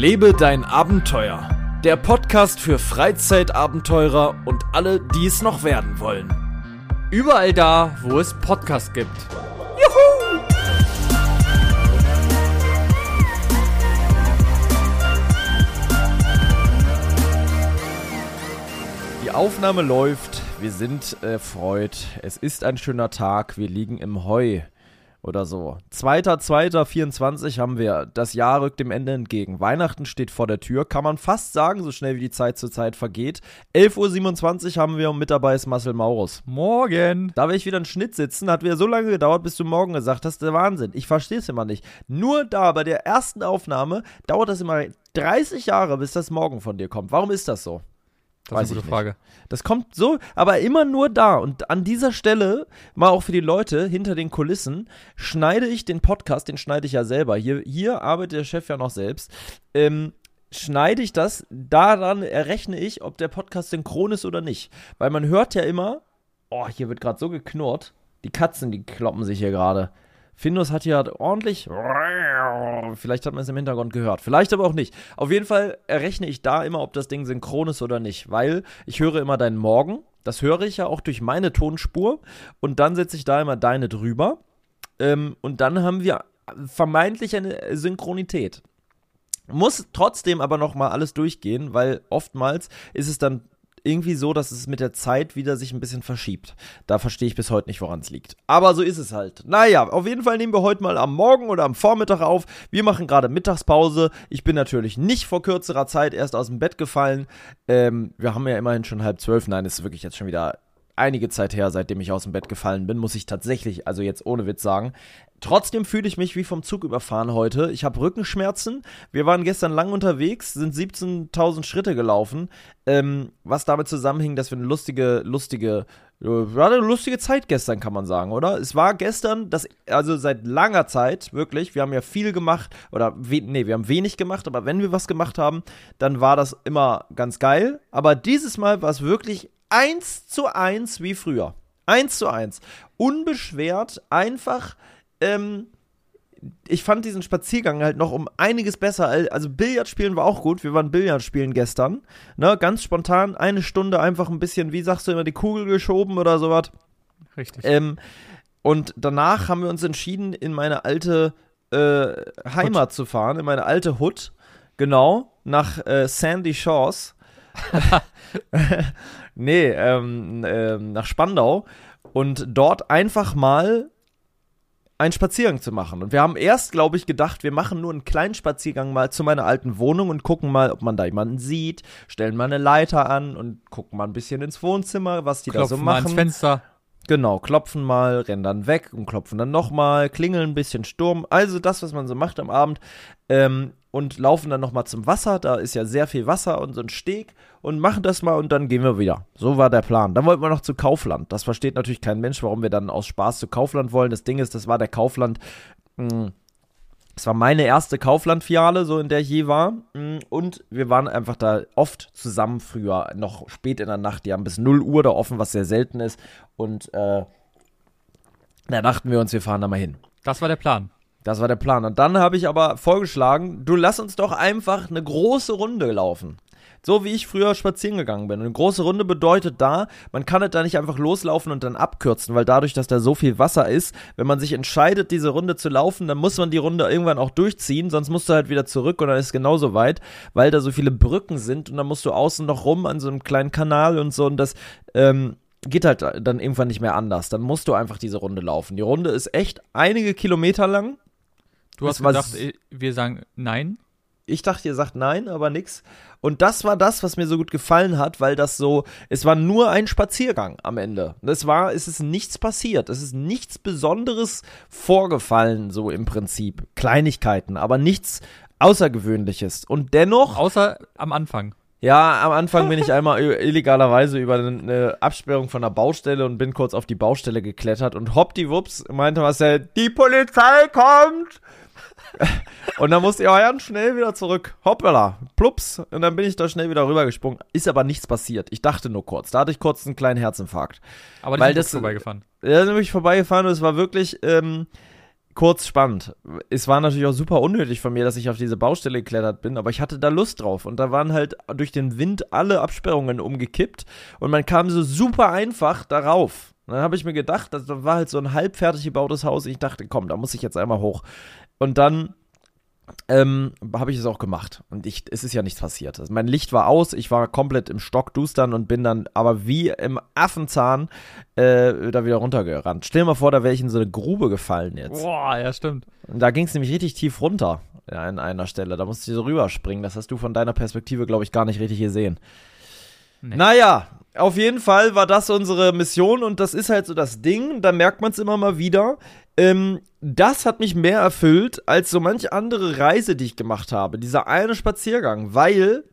Lebe dein Abenteuer. Der Podcast für Freizeitabenteurer und alle, die es noch werden wollen. Überall da, wo es Podcasts gibt. Juhu! Die Aufnahme läuft. Wir sind erfreut. Es ist ein schöner Tag. Wir liegen im Heu oder so. 2.2.24 haben wir. Das Jahr rückt dem Ende entgegen. Weihnachten steht vor der Tür, kann man fast sagen, so schnell wie die Zeit zur Zeit vergeht. 11.27 Uhr haben wir und mit dabei ist Marcel Maurus. Morgen. Da will ich wieder einen Schnitt sitzen. Hat wieder so lange gedauert, bis du morgen gesagt hast. Der Wahnsinn. Ich verstehe es immer nicht. Nur da, bei der ersten Aufnahme, dauert das immer 30 Jahre, bis das morgen von dir kommt. Warum ist das so? Das Weiß ist eine gute Frage. Das kommt so, aber immer nur da. Und an dieser Stelle, mal auch für die Leute hinter den Kulissen, schneide ich den Podcast, den schneide ich ja selber. Hier, hier arbeitet der Chef ja noch selbst. Ähm, schneide ich das, daran errechne ich, ob der Podcast synchron ist oder nicht. Weil man hört ja immer, oh, hier wird gerade so geknurrt. Die Katzen, die kloppen sich hier gerade. Findus hat hier ordentlich. Vielleicht hat man es im Hintergrund gehört. Vielleicht aber auch nicht. Auf jeden Fall errechne ich da immer, ob das Ding synchron ist oder nicht. Weil ich höre immer deinen Morgen. Das höre ich ja auch durch meine Tonspur. Und dann setze ich da immer deine drüber. Ähm, und dann haben wir vermeintlich eine Synchronität. Muss trotzdem aber noch mal alles durchgehen, weil oftmals ist es dann irgendwie so, dass es mit der Zeit wieder sich ein bisschen verschiebt. Da verstehe ich bis heute nicht, woran es liegt. Aber so ist es halt. Naja, auf jeden Fall nehmen wir heute mal am Morgen oder am Vormittag auf. Wir machen gerade Mittagspause. Ich bin natürlich nicht vor kürzerer Zeit erst aus dem Bett gefallen. Ähm, wir haben ja immerhin schon halb zwölf. Nein, es ist wirklich jetzt schon wieder einige Zeit her, seitdem ich aus dem Bett gefallen bin, muss ich tatsächlich, also jetzt ohne Witz sagen. Trotzdem fühle ich mich wie vom Zug überfahren heute. Ich habe Rückenschmerzen. Wir waren gestern lang unterwegs, sind 17.000 Schritte gelaufen, ähm, was damit zusammenhing, dass wir eine lustige, lustige, äh, war eine lustige Zeit gestern, kann man sagen, oder? Es war gestern, das, also seit langer Zeit, wirklich, wir haben ja viel gemacht, oder, nee, wir haben wenig gemacht, aber wenn wir was gemacht haben, dann war das immer ganz geil. Aber dieses Mal war es wirklich eins zu eins wie früher. Eins zu eins. Unbeschwert, einfach. Ähm, ich fand diesen Spaziergang halt noch um einiges besser. Also Billard spielen war auch gut. Wir waren Billard spielen gestern. Ne, ganz spontan, eine Stunde einfach ein bisschen, wie sagst du immer, die Kugel geschoben oder sowas. Richtig. Ähm, und danach haben wir uns entschieden, in meine alte äh, Heimat Hut. zu fahren, in meine alte Hut. Genau, nach äh, Sandy Shores. nee, ähm, ähm, nach Spandau und dort einfach mal einen Spaziergang zu machen. Und wir haben erst, glaube ich, gedacht, wir machen nur einen kleinen Spaziergang mal zu meiner alten Wohnung und gucken mal, ob man da jemanden sieht, stellen mal eine Leiter an und gucken mal ein bisschen ins Wohnzimmer, was die klopfen da so machen. Mal ins Fenster. Genau, klopfen mal, rennen dann weg und klopfen dann nochmal, klingeln ein bisschen Sturm. Also das, was man so macht am Abend. Ähm, und laufen dann nochmal zum Wasser. Da ist ja sehr viel Wasser und so ein Steg und machen das mal und dann gehen wir wieder. So war der Plan. Dann wollten wir noch zu Kaufland. Das versteht natürlich kein Mensch, warum wir dann aus Spaß zu Kaufland wollen. Das Ding ist, das war der Kaufland. Hm, das war meine erste Kaufland-Filiale, so in der ich je war. Hm, und wir waren einfach da oft zusammen früher, noch spät in der Nacht. Die haben bis 0 Uhr da offen, was sehr selten ist. Und äh, da dachten wir uns, wir fahren da mal hin. Das war der Plan. Das war der Plan. Und dann habe ich aber vorgeschlagen, du lass uns doch einfach eine große Runde laufen. So wie ich früher spazieren gegangen bin. Und eine große Runde bedeutet da, man kann halt da nicht einfach loslaufen und dann abkürzen, weil dadurch, dass da so viel Wasser ist, wenn man sich entscheidet, diese Runde zu laufen, dann muss man die Runde irgendwann auch durchziehen, sonst musst du halt wieder zurück und dann ist es genauso weit, weil da so viele Brücken sind und dann musst du außen noch rum an so einem kleinen Kanal und so und das, ähm, geht halt dann irgendwann nicht mehr anders. Dann musst du einfach diese Runde laufen. Die Runde ist echt einige Kilometer lang. Du hast gedacht, äh, wir sagen nein? Ich dachte, ihr sagt nein, aber nix. Und das war das, was mir so gut gefallen hat, weil das so, es war nur ein Spaziergang am Ende. Es war, es ist nichts passiert. Es ist nichts Besonderes vorgefallen, so im Prinzip. Kleinigkeiten, aber nichts Außergewöhnliches. Und dennoch. Außer am Anfang. Ja, am Anfang bin ich einmal illegalerweise über eine Absperrung von der Baustelle und bin kurz auf die Baustelle geklettert und hoppdiwups meinte Marcel, die Polizei kommt! Und dann musste ich auch ganz schnell wieder zurück. Hoppala, plups. Und dann bin ich da schnell wieder rübergesprungen. Ist aber nichts passiert. Ich dachte nur kurz. Da hatte ich kurz einen kleinen Herzinfarkt. Aber die sind das, vorbeigefahren. Ja, sind wirklich vorbeigefahren und es war wirklich, ähm, kurz spannend. Es war natürlich auch super unnötig von mir, dass ich auf diese Baustelle geklettert bin, aber ich hatte da Lust drauf. Und da waren halt durch den Wind alle Absperrungen umgekippt und man kam so super einfach darauf. Dann habe ich mir gedacht, das war halt so ein halbfertig gebautes Haus. Ich dachte, komm, da muss ich jetzt einmal hoch. Und dann ähm, habe ich es auch gemacht. Und ich, es ist ja nichts passiert. Also mein Licht war aus, ich war komplett im Stockdustern und bin dann aber wie im Affenzahn äh, da wieder runtergerannt. Stell dir mal vor, da wäre ich in so eine Grube gefallen jetzt. Boah, ja, stimmt. Und da ging es nämlich richtig tief runter ja, an einer Stelle. Da musste ich so rüberspringen. Das hast du von deiner Perspektive, glaube ich, gar nicht richtig gesehen. Nee. Naja, auf jeden Fall war das unsere Mission und das ist halt so das Ding. Da merkt man es immer mal wieder. Ähm, das hat mich mehr erfüllt als so manche andere Reise, die ich gemacht habe. Dieser eine Spaziergang, weil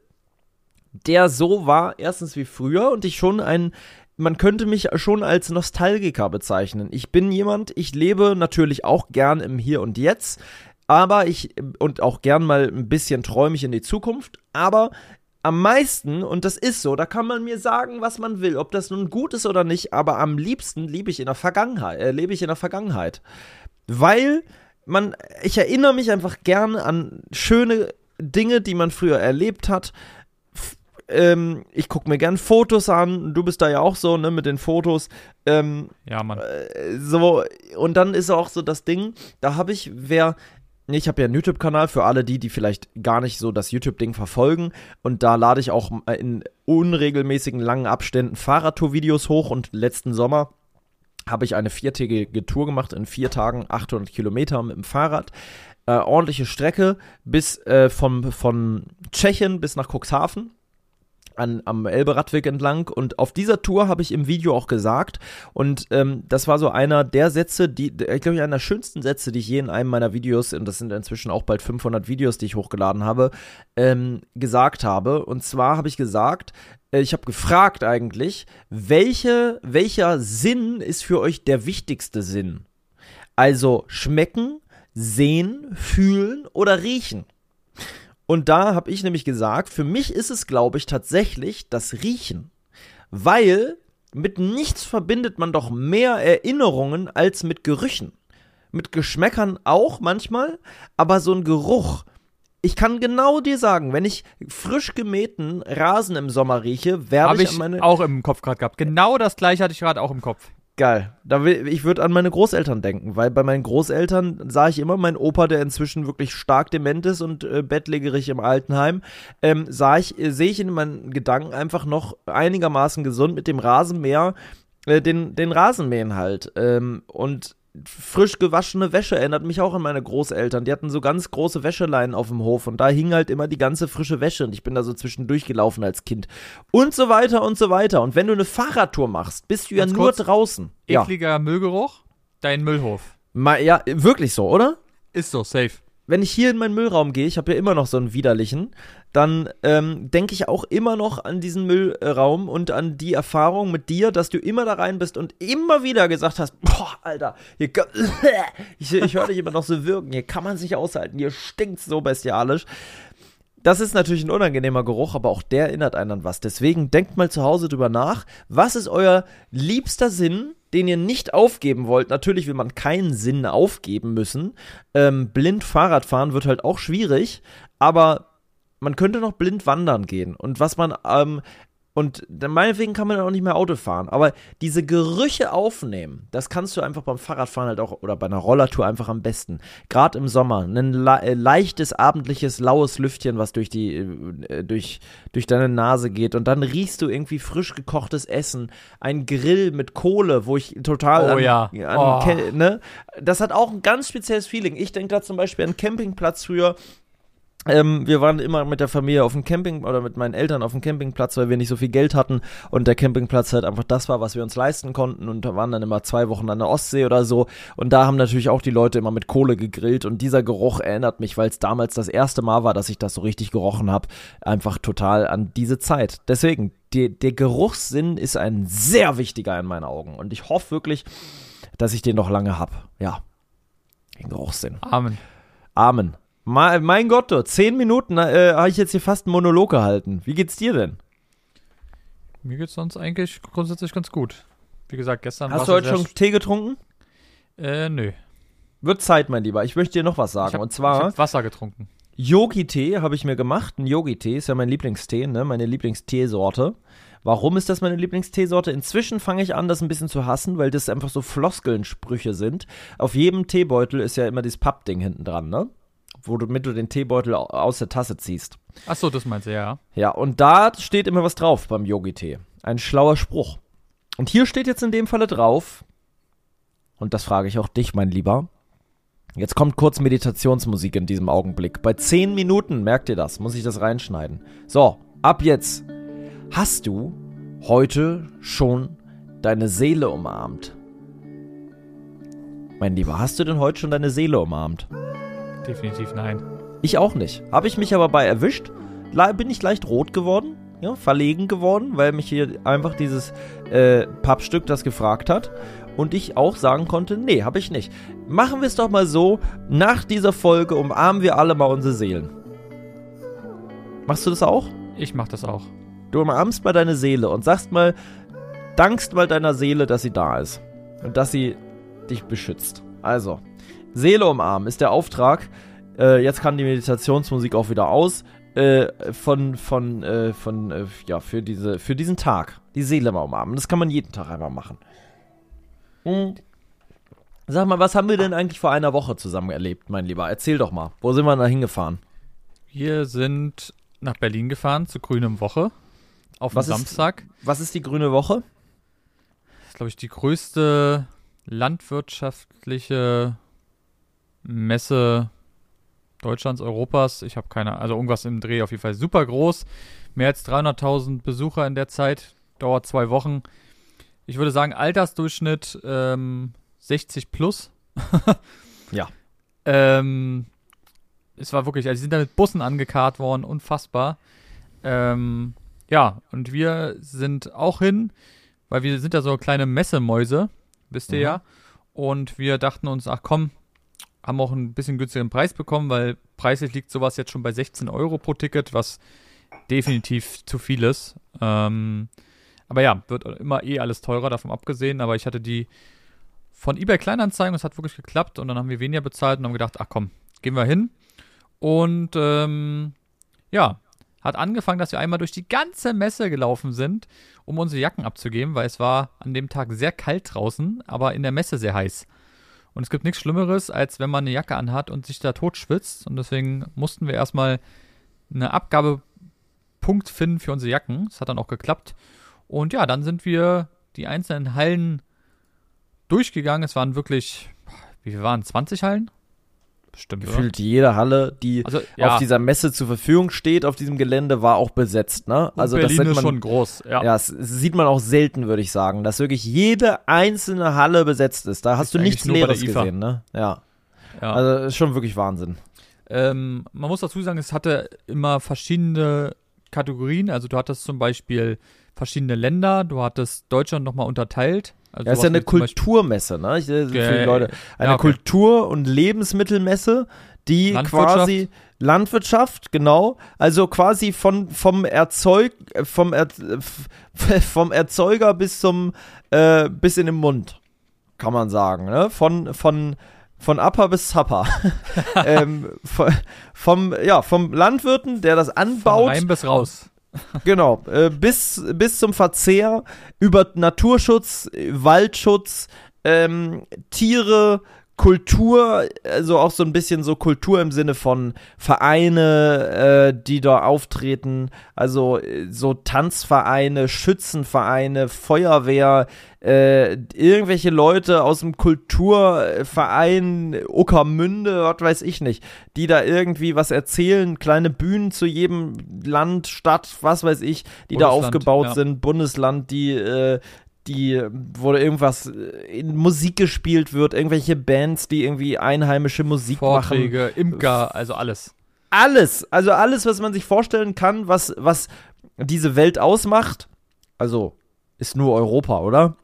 der so war, erstens wie früher und ich schon ein man könnte mich schon als Nostalgiker bezeichnen. Ich bin jemand, ich lebe natürlich auch gern im Hier und Jetzt, aber ich und auch gern mal ein bisschen träume ich in die Zukunft, aber am meisten, und das ist so, da kann man mir sagen, was man will, ob das nun gut ist oder nicht, aber am liebsten lebe ich in der Vergangenheit, äh, lebe ich in der Vergangenheit. Weil man, ich erinnere mich einfach gern an schöne Dinge, die man früher erlebt hat. Ähm, ich gucke mir gern Fotos an. Du bist da ja auch so, ne, mit den Fotos. Ähm, ja, Mann. Äh, so, und dann ist auch so das Ding, da habe ich, wer ich habe ja einen YouTube-Kanal für alle die, die vielleicht gar nicht so das YouTube-Ding verfolgen. Und da lade ich auch in unregelmäßigen langen Abständen Fahrradtour-Videos hoch. Und letzten Sommer habe ich eine viertägige Tour gemacht, in vier Tagen 800 Kilometer mit dem Fahrrad. Äh, ordentliche Strecke bis äh, vom, von Tschechien bis nach Cuxhaven an, am Elbe-Radweg entlang. Und auf dieser Tour habe ich im Video auch gesagt, und ähm, das war so einer der Sätze, die, ich glaube, einer der schönsten Sätze, die ich je in einem meiner Videos, und das sind inzwischen auch bald 500 Videos, die ich hochgeladen habe, ähm, gesagt habe. Und zwar habe ich gesagt, äh, ich habe gefragt eigentlich, welche, welcher Sinn ist für euch der wichtigste Sinn? Also schmecken, sehen, fühlen oder riechen? Und da habe ich nämlich gesagt, für mich ist es, glaube ich, tatsächlich das Riechen. Weil mit nichts verbindet man doch mehr Erinnerungen als mit Gerüchen. Mit Geschmäckern auch manchmal, aber so ein Geruch. Ich kann genau dir sagen, wenn ich frisch gemähten Rasen im Sommer rieche, werde ich, ich meine. auch im Kopf gerade gehabt. Genau das gleiche hatte ich gerade auch im Kopf. Geil. Da will, ich würde an meine Großeltern denken, weil bei meinen Großeltern sah ich immer meinen Opa, der inzwischen wirklich stark dement ist und äh, bettlägerig im Altenheim, ähm, sah ich, äh, sehe ich in meinen Gedanken einfach noch einigermaßen gesund mit dem Rasenmäher, äh, den, den Rasenmähen halt. Ähm, und frisch gewaschene Wäsche erinnert mich auch an meine Großeltern. Die hatten so ganz große Wäscheleinen auf dem Hof und da hing halt immer die ganze frische Wäsche und ich bin da so zwischendurch gelaufen als Kind. Und so weiter und so weiter. Und wenn du eine Fahrradtour machst, bist du ja nur kurz, draußen. Ekliger ja. Müllgeruch, dein Müllhof. Ma, ja, wirklich so, oder? Ist so, safe wenn ich hier in meinen Müllraum gehe, ich habe ja immer noch so einen widerlichen, dann ähm, denke ich auch immer noch an diesen Müllraum und an die Erfahrung mit dir, dass du immer da rein bist und immer wieder gesagt hast, boah, Alter, hier kann, ich, ich höre dich immer noch so wirken, hier kann man sich aushalten, hier stinkt so bestialisch. Das ist natürlich ein unangenehmer Geruch, aber auch der erinnert einen an was. Deswegen denkt mal zu Hause drüber nach. Was ist euer liebster Sinn, den ihr nicht aufgeben wollt? Natürlich will man keinen Sinn aufgeben müssen. Ähm, blind Fahrradfahren wird halt auch schwierig, aber man könnte noch blind wandern gehen. Und was man ähm, und meinetwegen kann man auch nicht mehr Auto fahren. Aber diese Gerüche aufnehmen, das kannst du einfach beim Fahrradfahren halt auch oder bei einer Rollertour einfach am besten. Gerade im Sommer. Ein le leichtes, abendliches, laues Lüftchen, was durch die, äh, durch, durch deine Nase geht. Und dann riechst du irgendwie frisch gekochtes Essen. Ein Grill mit Kohle, wo ich total. Oh an, ja. An, oh. ne? Das hat auch ein ganz spezielles Feeling. Ich denke da zum Beispiel an Campingplatz früher ähm, wir waren immer mit der Familie auf dem Camping oder mit meinen Eltern auf dem Campingplatz, weil wir nicht so viel Geld hatten und der Campingplatz halt einfach das war, was wir uns leisten konnten und da waren dann immer zwei Wochen an der Ostsee oder so und da haben natürlich auch die Leute immer mit Kohle gegrillt und dieser Geruch erinnert mich, weil es damals das erste Mal war, dass ich das so richtig gerochen habe, einfach total an diese Zeit. Deswegen, die, der Geruchssinn ist ein sehr wichtiger in meinen Augen und ich hoffe wirklich, dass ich den noch lange habe. Ja, den Geruchssinn. Amen. Amen. Mein Gott, zehn Minuten äh, habe ich jetzt hier fast einen Monolog gehalten. Wie geht's dir denn? Mir geht's sonst eigentlich grundsätzlich ganz gut. Wie gesagt, gestern Hast du heute schon Tee getrunken? Äh, nö. Wird Zeit, mein Lieber. Ich möchte dir noch was Ich sagen. hab, und ich zwar hab Wasser getrunken. Yogi-Tee habe ich mir gemacht. Ein Yogi-Tee ist ja mein Lieblingstee, ne? Meine Lieblingsteesorte. Warum ist das meine Lieblingsteesorte? Inzwischen fange ich an, das ein bisschen zu hassen, weil das einfach so Floskelsprüche sind. Auf jedem Teebeutel ist ja immer dieses Pappding hinten dran, ne? Womit du den Teebeutel au- aus der Tasse ziehst. Ach so, das meinst du, ja. Ja, und da steht immer was drauf beim Yogi-Tee. Ein schlauer Spruch. Und hier steht jetzt in dem Falle drauf, und das frage ich auch dich, mein Lieber. Jetzt kommt kurz Meditationsmusik in diesem Augenblick. Bei 10 Minuten, merkt ihr das, muss ich das reinschneiden. So, ab jetzt. Hast du heute schon deine Seele umarmt? Mein Lieber, hast du denn heute schon deine Seele umarmt? Definitiv nein. Ich auch nicht. Habe ich mich aber bei erwischt. Bin ich leicht rot geworden, ja, verlegen geworden, weil mich hier einfach dieses äh, Pappstück das gefragt hat. Und ich auch sagen konnte, nee, habe ich nicht. Machen wir es doch mal so, nach dieser Folge umarmen wir alle mal unsere Seelen. Machst du das auch? Ich mach das auch. Du umarmst mal deine Seele und sagst mal, dankst mal deiner Seele, dass sie da ist. Und dass sie dich beschützt. Also, Seele umarmen ist der Auftrag. Äh, jetzt kann die Meditationsmusik auch wieder aus. Äh, von, von, äh, von, äh, ja, für, diese, für diesen Tag. Die Seele mal umarmen. Das kann man jeden Tag einmal machen. Hm. Sag mal, was haben wir denn eigentlich vor einer Woche zusammen erlebt, mein Lieber? Erzähl doch mal. Wo sind wir da hingefahren? Wir sind nach Berlin gefahren zu Grünem Woche. Auf Was dem ist- Samstag. Was ist die grüne Woche? Das ist, glaube ich, die größte landwirtschaftliche Messe Deutschlands, Europas. Ich habe keine, also irgendwas im Dreh auf jeden Fall super groß. Mehr als 300.000 Besucher in der Zeit. Dauert zwei Wochen. Ich würde sagen, Altersdurchschnitt ähm, 60 plus. Ja. Ähm, es war wirklich, also sie sind da mit Bussen angekarrt worden, unfassbar. Ähm, ja, und wir sind auch hin, weil wir sind ja so kleine Messemäuse, wisst ihr Mhm. ja. Und wir dachten uns, ach komm, haben auch ein bisschen günstigeren Preis bekommen, weil preislich liegt sowas jetzt schon bei 16 Euro pro Ticket, was definitiv zu viel ist. Ähm, aber ja, wird immer eh alles teurer, davon abgesehen. Aber ich hatte die von eBay Kleinanzeigen, das hat wirklich geklappt. Und dann haben wir weniger bezahlt und haben gedacht, ach komm, gehen wir hin. Und ähm, ja, hat angefangen, dass wir einmal durch die ganze Messe gelaufen sind, um unsere Jacken abzugeben, weil es war an dem Tag sehr kalt draußen, aber in der Messe sehr heiß. Und es gibt nichts Schlimmeres, als wenn man eine Jacke anhat und sich da tot schwitzt. Und deswegen mussten wir erstmal eine Abgabepunkt finden für unsere Jacken. Das hat dann auch geklappt. Und ja, dann sind wir die einzelnen Hallen durchgegangen. Es waren wirklich, wie viel waren 20 Hallen? Bestimmt, oder? Gefühlt jede Halle, die Also, ja, auf dieser Messe zur Verfügung steht, auf diesem Gelände, war auch besetzt, ne? und Also das Berlin ist man, schon groß. Ja, ja, das sieht man auch selten, würde ich sagen, dass wirklich jede einzelne Halle besetzt ist. Da hast Ist du nichts Leeres gesehen, ne? Ja. ja. Also ist schon wirklich Wahnsinn. Ähm, man muss dazu sagen, es hatte immer verschiedene Kategorien. Also du hattest zum Beispiel verschiedene Länder, du hattest Deutschland nochmal unterteilt. Also Ja, ist ja eine Kulturmesse, ne? Ich, äh, die Leute. Eine ja, okay. Kultur- und Lebensmittelmesse, die quasi Landwirtschaft, genau. Also quasi von vom Erzeug äh, vom er, f- vom Erzeuger bis zum äh, bis in den Mund, kann man sagen, ne? Von von von Upper bis Zapper. ähm, von, vom ja vom Landwirten, der das Von anbaut, rein bis raus. Genau, äh, bis, bis zum Verzehr über Naturschutz, Waldschutz, ähm, Tiere, Kultur, also auch so ein bisschen so Kultur im Sinne von Vereine, äh, die da auftreten, also äh, so Tanzvereine, Schützenvereine, Feuerwehr, äh, irgendwelche Leute aus dem Kulturverein Uckermünde, was weiß ich nicht, die da irgendwie was erzählen, kleine Bühnen zu jedem Land, Stadt, was weiß ich, die da Bundesland, aufgebaut ja. sind, Bundesland, die, äh, die, wo irgendwas in Musik gespielt wird, irgendwelche Bands, die irgendwie einheimische Musik machen. Vorträge, Imker, also alles. Alles, also alles, was man sich vorstellen kann, was, was diese Welt ausmacht, also ist nur Europa, oder?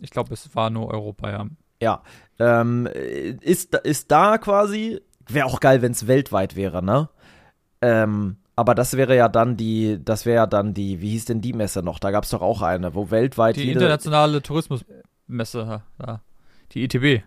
Ich glaube, es war nur Europa, ja. Ja, ähm, ist, ist da quasi, wäre auch geil, wenn es weltweit wäre, ne? Ähm, aber das wäre ja dann die, das wäre ja dann die, wie hieß denn die Messe noch? Da gab es doch auch eine, wo weltweit Die internationale Tourismusmesse, ja. die ITB.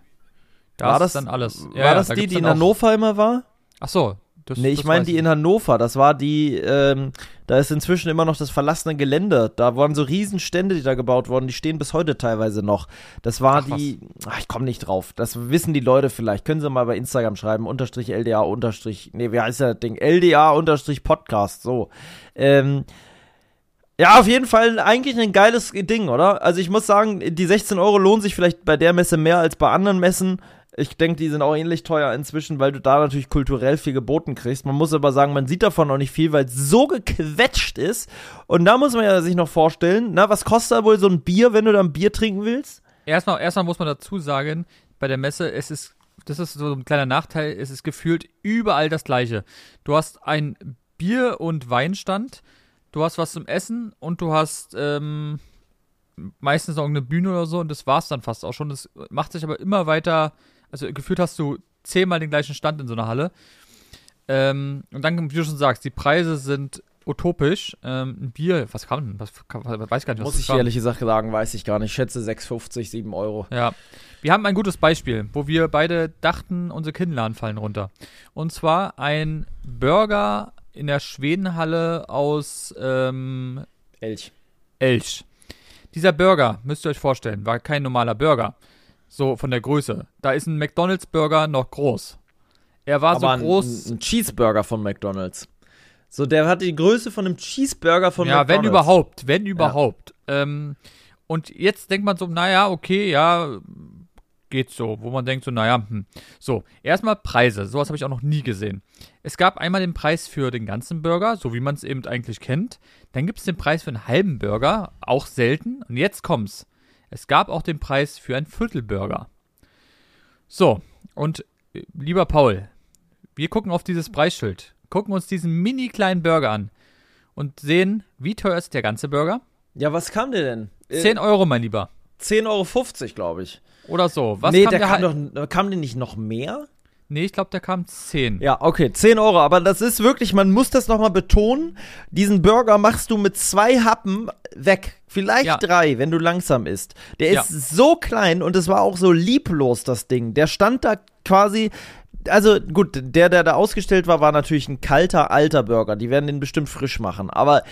Da war ist das dann alles. War Ja, ja, das da die, die in Hannover immer war? Ach so. Das, Nee, ich meine die in Hannover. Das war die, ähm, da ist inzwischen immer noch das verlassene Gelände. Da waren so Riesenstände, die da gebaut wurden. Die stehen bis heute teilweise noch. Das war Ach, die, ach, ich komme nicht drauf. Das wissen die Leute vielleicht. Können sie mal bei Instagram schreiben. Unterstrich LDA unterstrich, nee, wie heißt das Ding? LDA unterstrich Podcast. So. Ähm, ja, auf jeden Fall eigentlich ein geiles Ding, oder? Also ich muss sagen, die 16 Euro lohnen sich vielleicht bei der Messe mehr als bei anderen Messen. Ich denke, die sind auch ähnlich teuer inzwischen, weil du da natürlich kulturell viel geboten kriegst. Man muss aber sagen, man sieht davon noch nicht viel, weil es so gequetscht ist. Und da muss man ja sich noch vorstellen, na, was kostet da wohl so ein Bier, wenn du da ein Bier trinken willst? Erstmal, erstmal muss man dazu sagen, bei der Messe, es ist, das ist so ein kleiner Nachteil, es ist gefühlt überall das Gleiche. Du hast ein Bier- und Weinstand, du hast was zum Essen und du hast ähm, meistens noch irgendeine Bühne oder so und das war's dann fast auch schon. Das macht sich aber immer weiter, also gefühlt hast du zehnmal den gleichen Stand in so einer Halle. Ähm, und dann, wie du schon sagst, die Preise sind utopisch. Ähm, ein Bier, was kann denn, was, kann, weiß gar nicht, was Muss ich war. ehrlich gesagt sagen, weiß ich gar nicht. Ich schätze 6,50, 7 Euro. Ja. Wir haben ein gutes Beispiel, wo wir beide dachten, unsere Kinnladen fallen runter. Und zwar ein Burger in der Schwedenhalle aus ähm, Elch. Elch. Dieser Burger, müsst ihr euch vorstellen, war kein normaler Burger. So von der Größe. Da ist ein McDonalds-Burger noch groß. Er war Aber so groß. Ein, ein Cheeseburger von McDonalds. So, der hat die Größe von einem Cheeseburger von ja, McDonalds. wenn überhaupt, wenn überhaupt. Ähm, und jetzt denkt man so, naja, okay, ja, geht so, wo man denkt so, naja, hm. So, erstmal Preise, sowas habe ich auch noch nie gesehen. Es gab einmal den Preis für den ganzen Burger, so wie man es eben eigentlich kennt. Dann gibt es den Preis für einen halben Burger, auch selten. Und jetzt kommt's. Es gab auch den Preis für einen Viertelburger. So, und äh, lieber Paul, wir gucken auf dieses Preisschild, gucken uns diesen mini kleinen Burger an und sehen, wie teuer ist der ganze Burger? Ja, was kam der denn? Äh, 10 Euro, mein Lieber. 10,50 Euro, glaube ich. Oder so. Was nee, kam der der kam halt- doch, kam der nicht noch mehr? Nee, ich glaube, der kam 10. Ja, okay, 10 Euro, aber das ist wirklich, man muss das nochmal betonen, diesen Burger machst du mit zwei Happen weg. Vielleicht Ja. drei, wenn du langsam isst. Der Ja. ist so klein und es war auch so lieblos, das Ding. Der stand da quasi, also gut, der, der da ausgestellt war, war natürlich ein kalter, alter Burger. Die werden den bestimmt frisch machen. Aber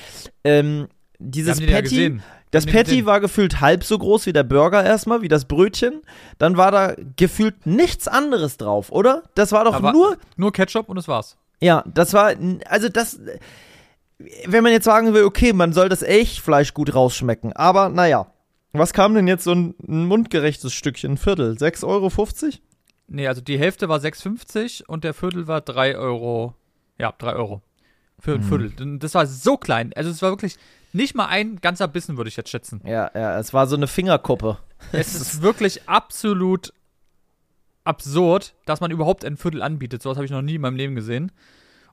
ähm, dieses ja Patty, gesehen. das haben Patty war gefühlt halb so groß wie der Burger erstmal, wie das Brötchen. Dann war da gefühlt nichts anderes drauf, oder? Das war doch Aber nur Nur Ketchup und das war's. ja, das war, also das, wenn man jetzt sagen will, okay, man soll das Elchfleisch gut rausschmecken, aber naja. Was kam denn jetzt so ein, ein mundgerechtes Stückchen? Ein Viertel? 6,50 Euro? Nee, also die Hälfte war 6,50 und der Viertel war 3 Euro. Ja, 3 Euro. Für Mhm. ein Viertel. Denn Das war so klein. Also es war wirklich nicht mal ein ganzer Bissen, würde ich jetzt schätzen. Ja, ja, es war so eine Fingerkuppe. Es ist wirklich absolut absurd, dass man überhaupt ein Viertel anbietet. Sowas habe ich noch nie in meinem Leben gesehen.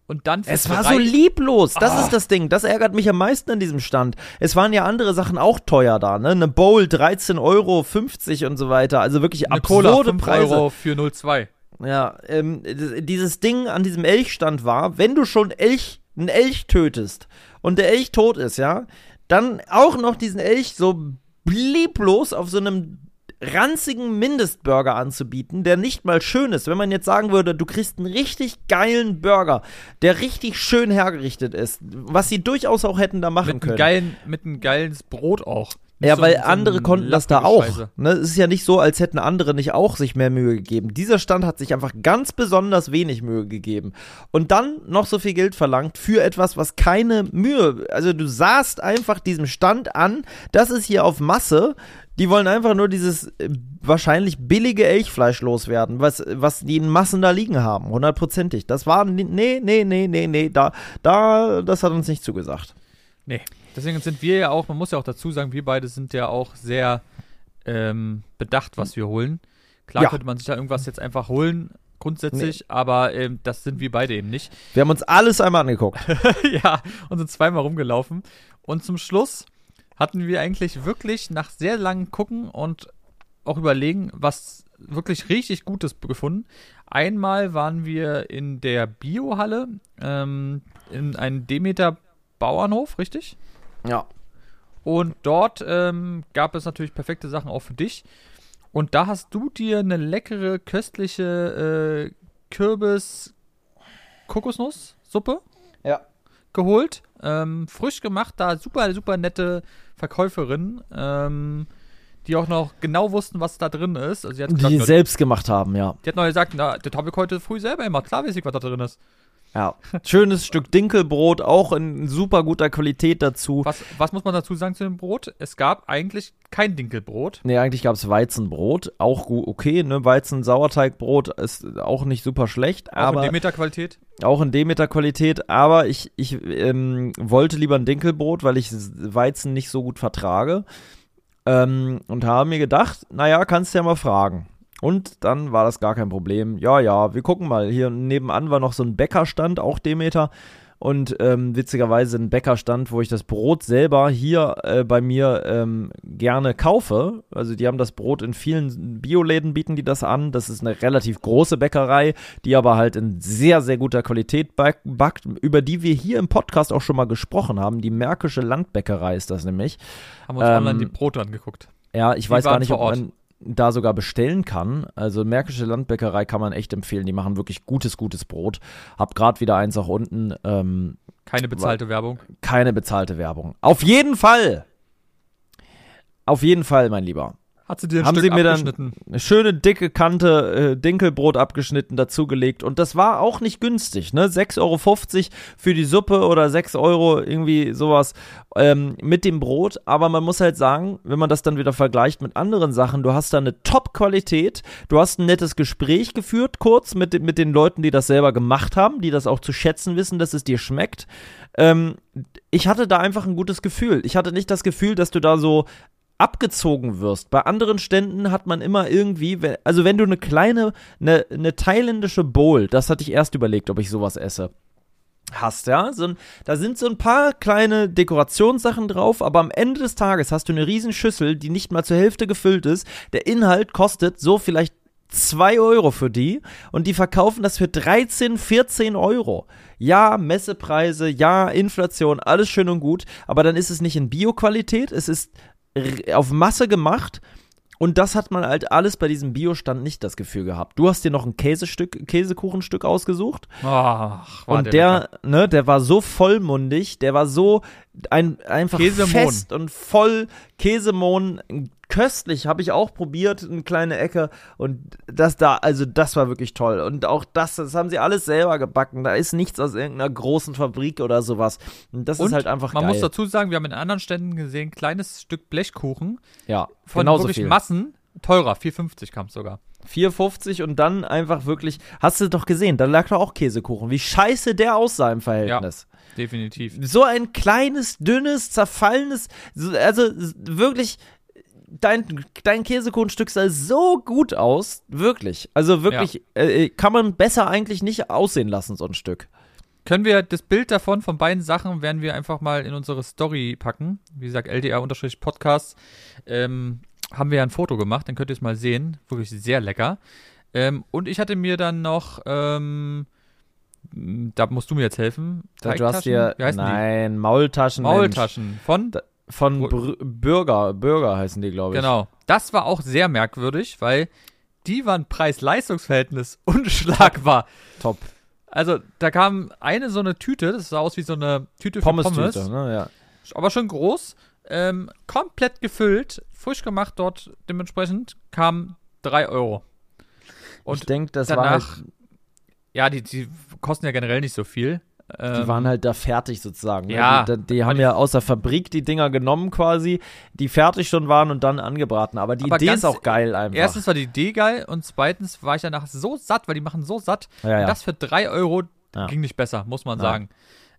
Und dann Es war so lieblos. Das Ah. ist das Ding. Das ärgert mich am meisten an diesem Stand. Es waren ja andere Sachen auch teuer da, ne? Eine Bowl 13,50 Euro und so weiter. Also wirklich eine Cola, absurde 5 Preise. Euro für 0,2. Ja, ähm, dieses Ding an diesem Elchstand war, wenn du schon Elch, einen Elch tötest und der Elch tot ist, ja, dann auch noch diesen Elch so lieblos auf so einem ranzigen Mindestburger anzubieten, der nicht mal schön ist. Wenn man jetzt sagen würde, du kriegst einen richtig geilen Burger, der richtig schön hergerichtet ist, was sie durchaus auch hätten da machen Mit können. geilen, mit einem geiles Brot auch. Ja, so- weil so andere konnten das da auch. Scheiße. Ne? Es ist ja nicht so, als hätten andere nicht auch sich mehr Mühe gegeben. Dieser Stand hat sich einfach ganz besonders wenig Mühe gegeben. Und dann noch so viel Geld verlangt für etwas, was keine Mühe. Also du sahst einfach diesem Stand an, das ist hier auf Masse. Die wollen einfach nur dieses äh, wahrscheinlich billige Elchfleisch loswerden, was, was die in Massen da liegen haben. Hundertprozentig. Das war, nee, nee, nee, nee, nee, da, da, das hat uns nicht zugesagt. Nee. Deswegen sind wir ja auch, man muss ja auch dazu sagen, wir beide sind ja auch sehr ähm, bedacht, was wir holen. Klar Ja. könnte man sich da irgendwas jetzt einfach holen, grundsätzlich, aber ähm, das sind wir beide eben nicht. Wir haben uns alles einmal angeguckt. ja, und sind zweimal rumgelaufen. Und zum Schluss hatten wir eigentlich wirklich nach sehr langem Gucken und auch überlegen, was wirklich richtig Gutes gefunden. Einmal waren wir in der Biohalle, ähm, in einem Demeter Bauernhof, richtig? Ja. Und dort ähm, gab es natürlich perfekte Sachen auch für dich. Und da hast du dir eine leckere, köstliche äh, Kürbis-Kokosnuss-Suppe Ja. geholt. Ähm, frisch gemacht, da super, super nette Verkäuferin, ähm, die auch noch genau wussten, was da drin ist. Also Die gesagt, selbst gemacht haben, ja. die hat noch gesagt, na, das habe ich heute früh selber gemacht. Klar weiß ich, was da drin ist. Ja. Schönes Stück Dinkelbrot, auch in super guter Qualität dazu. Was, was muss man dazu sagen zu dem Brot? Es gab eigentlich kein Dinkelbrot. Nee, eigentlich gab es Weizenbrot. Auch gut, okay, ne? Weizen-Sauerteigbrot ist auch nicht super schlecht, Auch aber in Demeter-Qualität. auch in Demeter-Qualität. Aber ich, ich ähm, wollte lieber ein Dinkelbrot, weil ich Weizen nicht so gut vertrage. Ähm, und habe mir gedacht, naja, kannst ja mal fragen. Und dann war das gar kein Problem. Ja, ja, wir gucken mal. Hier nebenan war noch so ein Bäckerstand, auch Demeter. Und ähm, witzigerweise ein Bäckerstand, wo ich das Brot selber hier äh, bei mir ähm, gerne kaufe. Also die haben das Brot in vielen Bioläden, bieten die das an. Das ist eine relativ große Bäckerei, die aber halt in sehr, sehr guter Qualität back backt, über die wir hier im Podcast auch schon mal gesprochen haben. Die Märkische Landbäckerei ist das nämlich. Haben uns Ähm, online die Brote angeguckt. Ja, ich Die weiß gar nicht, ob man da sogar bestellen kann. Also Märkische Landbäckerei kann man echt empfehlen. Die machen wirklich gutes, gutes Brot. Hab gerade wieder eins auch unten. Ähm, Keine bezahlte Werbung. keine bezahlte Werbung. Auf jeden Fall. Auf jeden Fall, mein Lieber. Hat sie dir ein Haben Stück sie mir dann- abgeschnitten? Eine schöne dicke Kante äh, Dinkelbrot abgeschnitten, dazugelegt. Und das war auch nicht günstig, ne? 6,50 Euro für die Suppe oder 6 Euro, irgendwie sowas ähm, mit dem Brot. Aber man muss halt sagen, wenn man das dann wieder vergleicht mit anderen Sachen, du hast da eine Top-Qualität, du hast ein nettes Gespräch geführt, kurz mit, den- mit den Leuten, die das selber gemacht haben, die das auch zu schätzen wissen, dass es dir schmeckt. Ähm, ich hatte da einfach ein gutes Gefühl. Ich hatte nicht das Gefühl, dass du da so abgezogen wirst. Bei anderen Ständen hat man immer irgendwie, also wenn du eine kleine, eine, eine thailändische Bowl, das hatte ich erst überlegt, ob ich sowas esse. Hast, ja, so da sind so ein paar kleine Dekorationssachen drauf, aber am Ende des Tages hast du eine riesen Schüssel, die nicht mal zur Hälfte gefüllt ist. Der Inhalt kostet so vielleicht 2 Euro für die und die verkaufen das für 13, 14 Euro. Ja, Messepreise, ja, Inflation, alles schön und gut, aber dann ist es nicht in Bio-Qualität, es ist auf Masse gemacht und das hat man halt alles bei diesem Biostand nicht das Gefühl gehabt. Du hast dir noch ein Käsestück, Käsekuchenstück ausgesucht Ach, war und der, ne, der war so vollmundig, der war so ein, einfach Käsemohn. fest und voll Käsemohn. Köstlich, habe ich auch probiert, eine kleine Ecke. Und das da, also das war wirklich toll. Und auch das, das haben sie alles selber gebacken. Da ist nichts aus irgendeiner großen Fabrik oder sowas. Und das Und ist halt einfach Man geil. muss dazu sagen, wir haben in anderen Ständen gesehen, kleines Stück Blechkuchen ja, von wirklich viel. Massen. Teurer, 4,50 kam es sogar. 4,50 und dann einfach wirklich, hast du doch gesehen, da lag doch auch Käsekuchen. Wie scheiße der aussah im Verhältnis. Definitiv. so ein kleines, dünnes, zerfallenes, so- also wirklich, dein, dein Käsekuchenstück sah so gut aus, wirklich. Also wirklich, äh, kann man besser eigentlich nicht aussehen lassen, so ein Stück. Können wir das Bild davon, von beiden Sachen, werden wir einfach mal in unsere Story packen. Wie gesagt, LDR-Podcast. Ähm, haben wir ja ein Foto gemacht, dann könnt ihr es mal sehen. Wirklich sehr lecker. Ähm, und ich hatte mir dann noch, ähm, da musst du mir jetzt helfen. Da, du hast dir, nein, Maultaschen. die? Maultaschen. Von, Mensch. Von Wo- Br Bürger, Bürger heißen die, glaube ich. genau. Das war auch sehr merkwürdig, weil die waren Preis-Leistungs-Verhältnis unschlagbar. Top. Also, da kam eine so eine Tüte, das sah aus wie so eine Tüte für Pommes. Pommes-Tüte, ne, ja. aber schon groß, ähm, komplett gefüllt, frisch gemacht dort dementsprechend, kam 3 Euro. Und ich denke, das war danach, halt, ja, die, die kosten ja generell nicht so viel. Die Ähm, waren halt da fertig sozusagen. Ne? ja, Die, die, die haben ja aus der Fabrik die Dinger genommen quasi, die fertig schon waren und dann angebraten. Aber die Aber Idee ist auch geil einfach. Erstens war die Idee geil und zweitens war ich danach so satt, weil die machen so satt. ja, ja. Das für 3 Euro Ja. ging nicht besser, muss man sagen.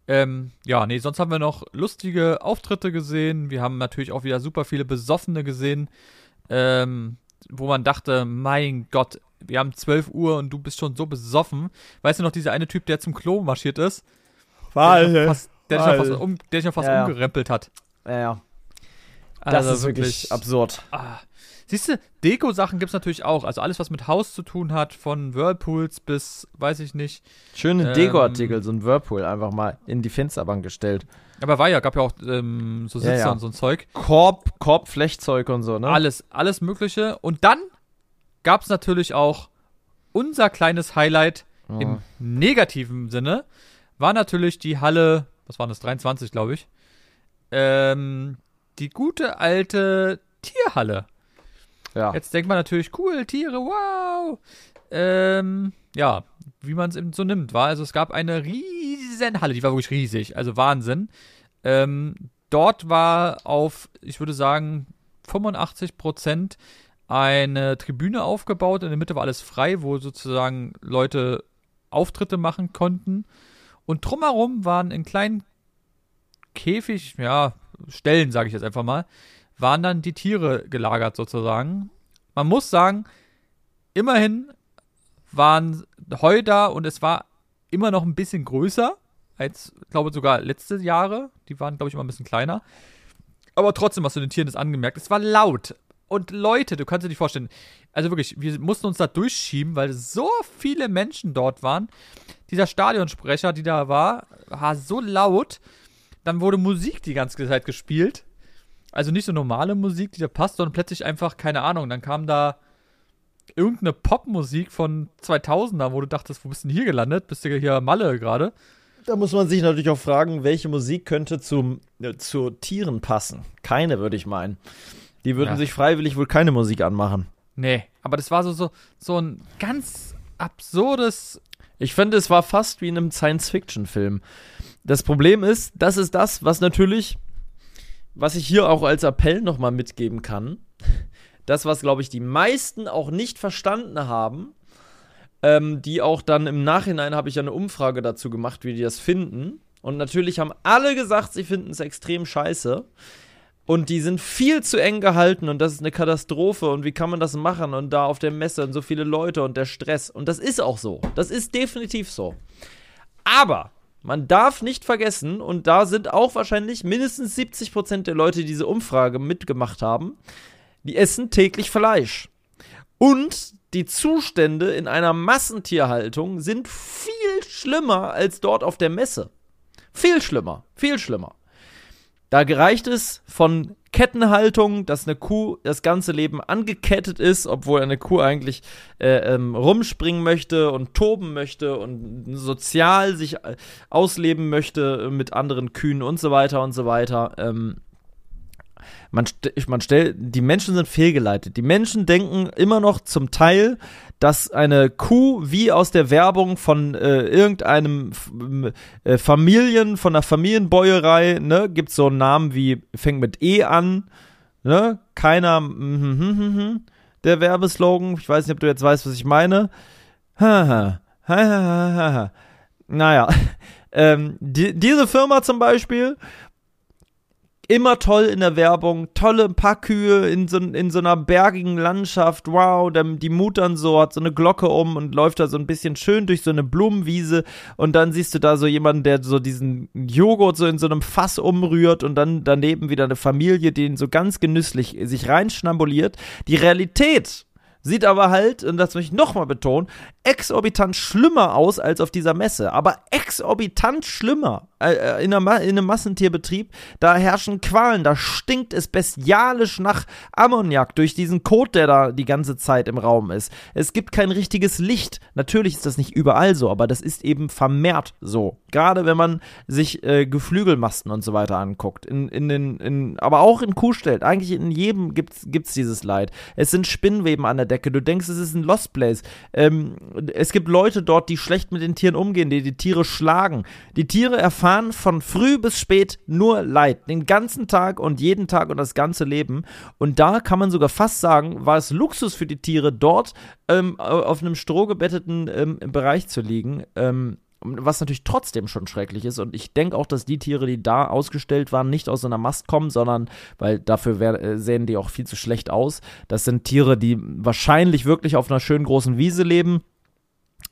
Ähm, ja, nee, sonst haben wir noch lustige Auftritte gesehen. Wir haben natürlich auch wieder super viele Besoffene gesehen, ähm, wo man dachte, mein Gott, wir haben 12 Uhr und du bist schon so besoffen. Weißt du noch, dieser eine Typ, der zum Klo marschiert ist? Fast, der, dich noch fast, um, der dich noch fast Ja, ja. umgerempelt hat. ja, ja. Das Also ist wirklich, absurd. Ah. Siehst du, Deko-Sachen gibt es natürlich auch. Also alles, was mit Haus zu tun hat, von Whirlpools bis, weiß ich nicht. Schöne Ähm, Dekoartikel, so ein Whirlpool einfach mal in die Fensterbank gestellt. Aber war ja, gab ja auch ähm, so Ja, Sitze ja. und so ein Zeug. Korb, Korb, Flechtzeug und so, ne? Alles, alles Mögliche. Und dann gab es natürlich auch unser kleines Highlight Oh. im negativen Sinne, war natürlich die Halle, was waren das, 23, glaube ich. Ähm, die gute alte Tierhalle. Ja. Jetzt denkt man natürlich, cool, Tiere, wow. Ähm, ja, wie man es eben so nimmt, war. Also es gab eine riesen Halle, die war wirklich riesig, also Wahnsinn. Ähm, dort war auf, ich würde sagen, 85 Prozent eine Tribüne aufgebaut. In der Mitte war alles frei, wo sozusagen Leute Auftritte machen konnten. Und drumherum waren in kleinen Käfig, ja, Stellen, sage ich jetzt einfach mal, waren dann die Tiere gelagert sozusagen. Man muss sagen, immerhin waren Heu da und es war immer noch ein bisschen größer als, glaube sogar letzte Jahre. Die waren, glaube ich, immer ein bisschen kleiner. Aber trotzdem hast du den Tieren das angemerkt. Es war laut. Und Leute, du kannst dir nicht vorstellen, also wirklich, wir mussten uns da durchschieben, weil so viele Menschen dort waren. Dieser Stadionsprecher, die da war, war so laut. Dann wurde Musik die ganze Zeit gespielt. Also nicht so normale Musik, die da passt, sondern plötzlich einfach, keine Ahnung, dann kam da irgendeine Popmusik von 2000er, wo du dachtest, wo bist du denn hier gelandet? Bist du hier Malle gerade? Da muss man sich natürlich auch fragen, welche Musik könnte zum, äh, zu Tieren passen. Keine, würde ich meinen. Die würden Ja. sich freiwillig wohl keine Musik anmachen. Nee, aber das war so, so, so ein ganz absurdes. Ich finde, es war fast wie in einem Science-Fiction-Film. Das Problem ist, das ist das, was natürlich, was ich hier auch als Appell nochmal mitgeben kann. Das, was, glaube ich, die meisten auch nicht verstanden haben, ähm, die auch dann im Nachhinein habe ich ja eine Umfrage dazu gemacht, wie die das finden. Und natürlich haben alle gesagt, sie finden es extrem scheiße. Und die sind viel zu eng gehalten und das ist eine Katastrophe. Und wie kann man das machen? Und da auf der Messe und so viele Leute und der Stress. Und das ist auch so. Das ist definitiv so. Aber man darf nicht vergessen, und da sind auch wahrscheinlich mindestens 70% der Leute, die diese Umfrage mitgemacht haben, die essen täglich Fleisch. Und die Zustände in einer Massentierhaltung sind viel schlimmer als dort auf der Messe. Viel schlimmer, viel schlimmer. Da gereicht es von Kettenhaltung, dass eine Kuh das ganze Leben angekettet ist, obwohl eine Kuh eigentlich äh, ähm, rumspringen möchte und toben möchte und sozial sich äh, ausleben möchte mit anderen Kühen und so weiter und so weiter. Ähm, man, st man stellt, die Menschen sind fehlgeleitet. Die Menschen denken immer noch zum Teil, dass eine Kuh wie aus der Werbung von äh, irgendeinem äh, Familien, von einer Familienbäuerei, ne, gibt's so einen Namen wie, fängt mit E an, ne, keiner, mm, mm, mm, der Werbeslogan, ich weiß nicht, ob du jetzt weißt, was ich meine. Naja, ähm, die, diese Firma zum Beispiel, immer toll in der Werbung, tolle paar Kühe in so, in so einer bergigen Landschaft, wow, dann, die muttern so, hat so eine Glocke um und läuft da so ein bisschen schön durch so eine Blumenwiese. Und dann siehst du da so jemanden, der so diesen Joghurt so in so einem Fass umrührt und dann daneben wieder eine Familie, die ihn so ganz genüsslich sich reinschnabuliert. Die Realität Sieht aber halt, und das möchte ich nochmal betonen, exorbitant schlimmer aus als auf dieser Messe. Aber exorbitant schlimmer. Äh, in, einer in einem Massentierbetrieb, da herrschen Qualen, da stinkt es bestialisch nach Ammoniak durch diesen Kot, der da die ganze Zeit im Raum ist. Es gibt kein richtiges Licht. Natürlich ist das nicht überall so, aber das ist eben vermehrt so. Gerade wenn man sich äh, Geflügelmasten und so weiter anguckt. In, in den, in, aber auch in Kuhstellen. Eigentlich in jedem gibt's, gibt's dieses Leid. Es sind Spinnweben an der Decke. Du denkst, es ist ein Lost Place. Ähm, es gibt Leute dort, die schlecht mit den Tieren umgehen, die die Tiere schlagen. Die Tiere erfahren von früh bis spät nur Leid. Den ganzen Tag und jeden Tag und das ganze Leben. Und da kann man sogar fast sagen, war es Luxus für die Tiere, dort ähm, auf einem strohgebetteten ähm, Bereich zu liegen. Ähm, was natürlich trotzdem schon schrecklich ist. Und ich denke auch, dass die Tiere, die da ausgestellt waren, nicht aus so einer Mast kommen, sondern, weil dafür wär, äh, sehen die auch viel zu schlecht aus. Das sind Tiere, die wahrscheinlich wirklich auf einer schönen großen Wiese leben.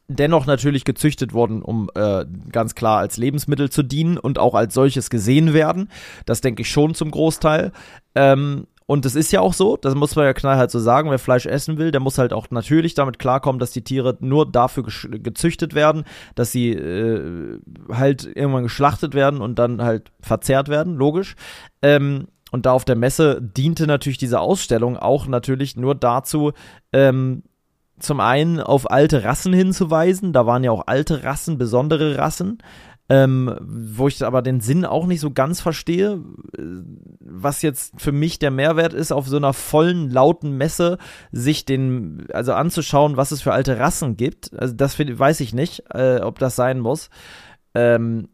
Dennoch natürlich gezüchtet wurden, um äh, ganz klar als Lebensmittel zu dienen und auch als solches gesehen werden. Das denke ich schon zum Großteil. Ähm, und es ist ja auch so, das muss man ja knallhart so sagen, wer Fleisch essen will, der muss halt auch natürlich damit klarkommen, dass die Tiere nur dafür gezüchtet werden, dass sie äh, halt irgendwann geschlachtet werden und dann halt verzehrt werden, logisch. Ähm, und da auf der Messe diente natürlich diese Ausstellung auch natürlich nur dazu, ähm, zum einen auf alte Rassen hinzuweisen. Da waren ja auch alte Rassen, besondere Rassen. Ähm, wo ich aber den Sinn auch nicht so ganz verstehe, was jetzt für mich der Mehrwert ist, auf so einer vollen, lauten Messe sich den, also anzuschauen, was es für alte Rassen gibt. Also das weiß ich nicht, äh, ob das sein muss. Ähm,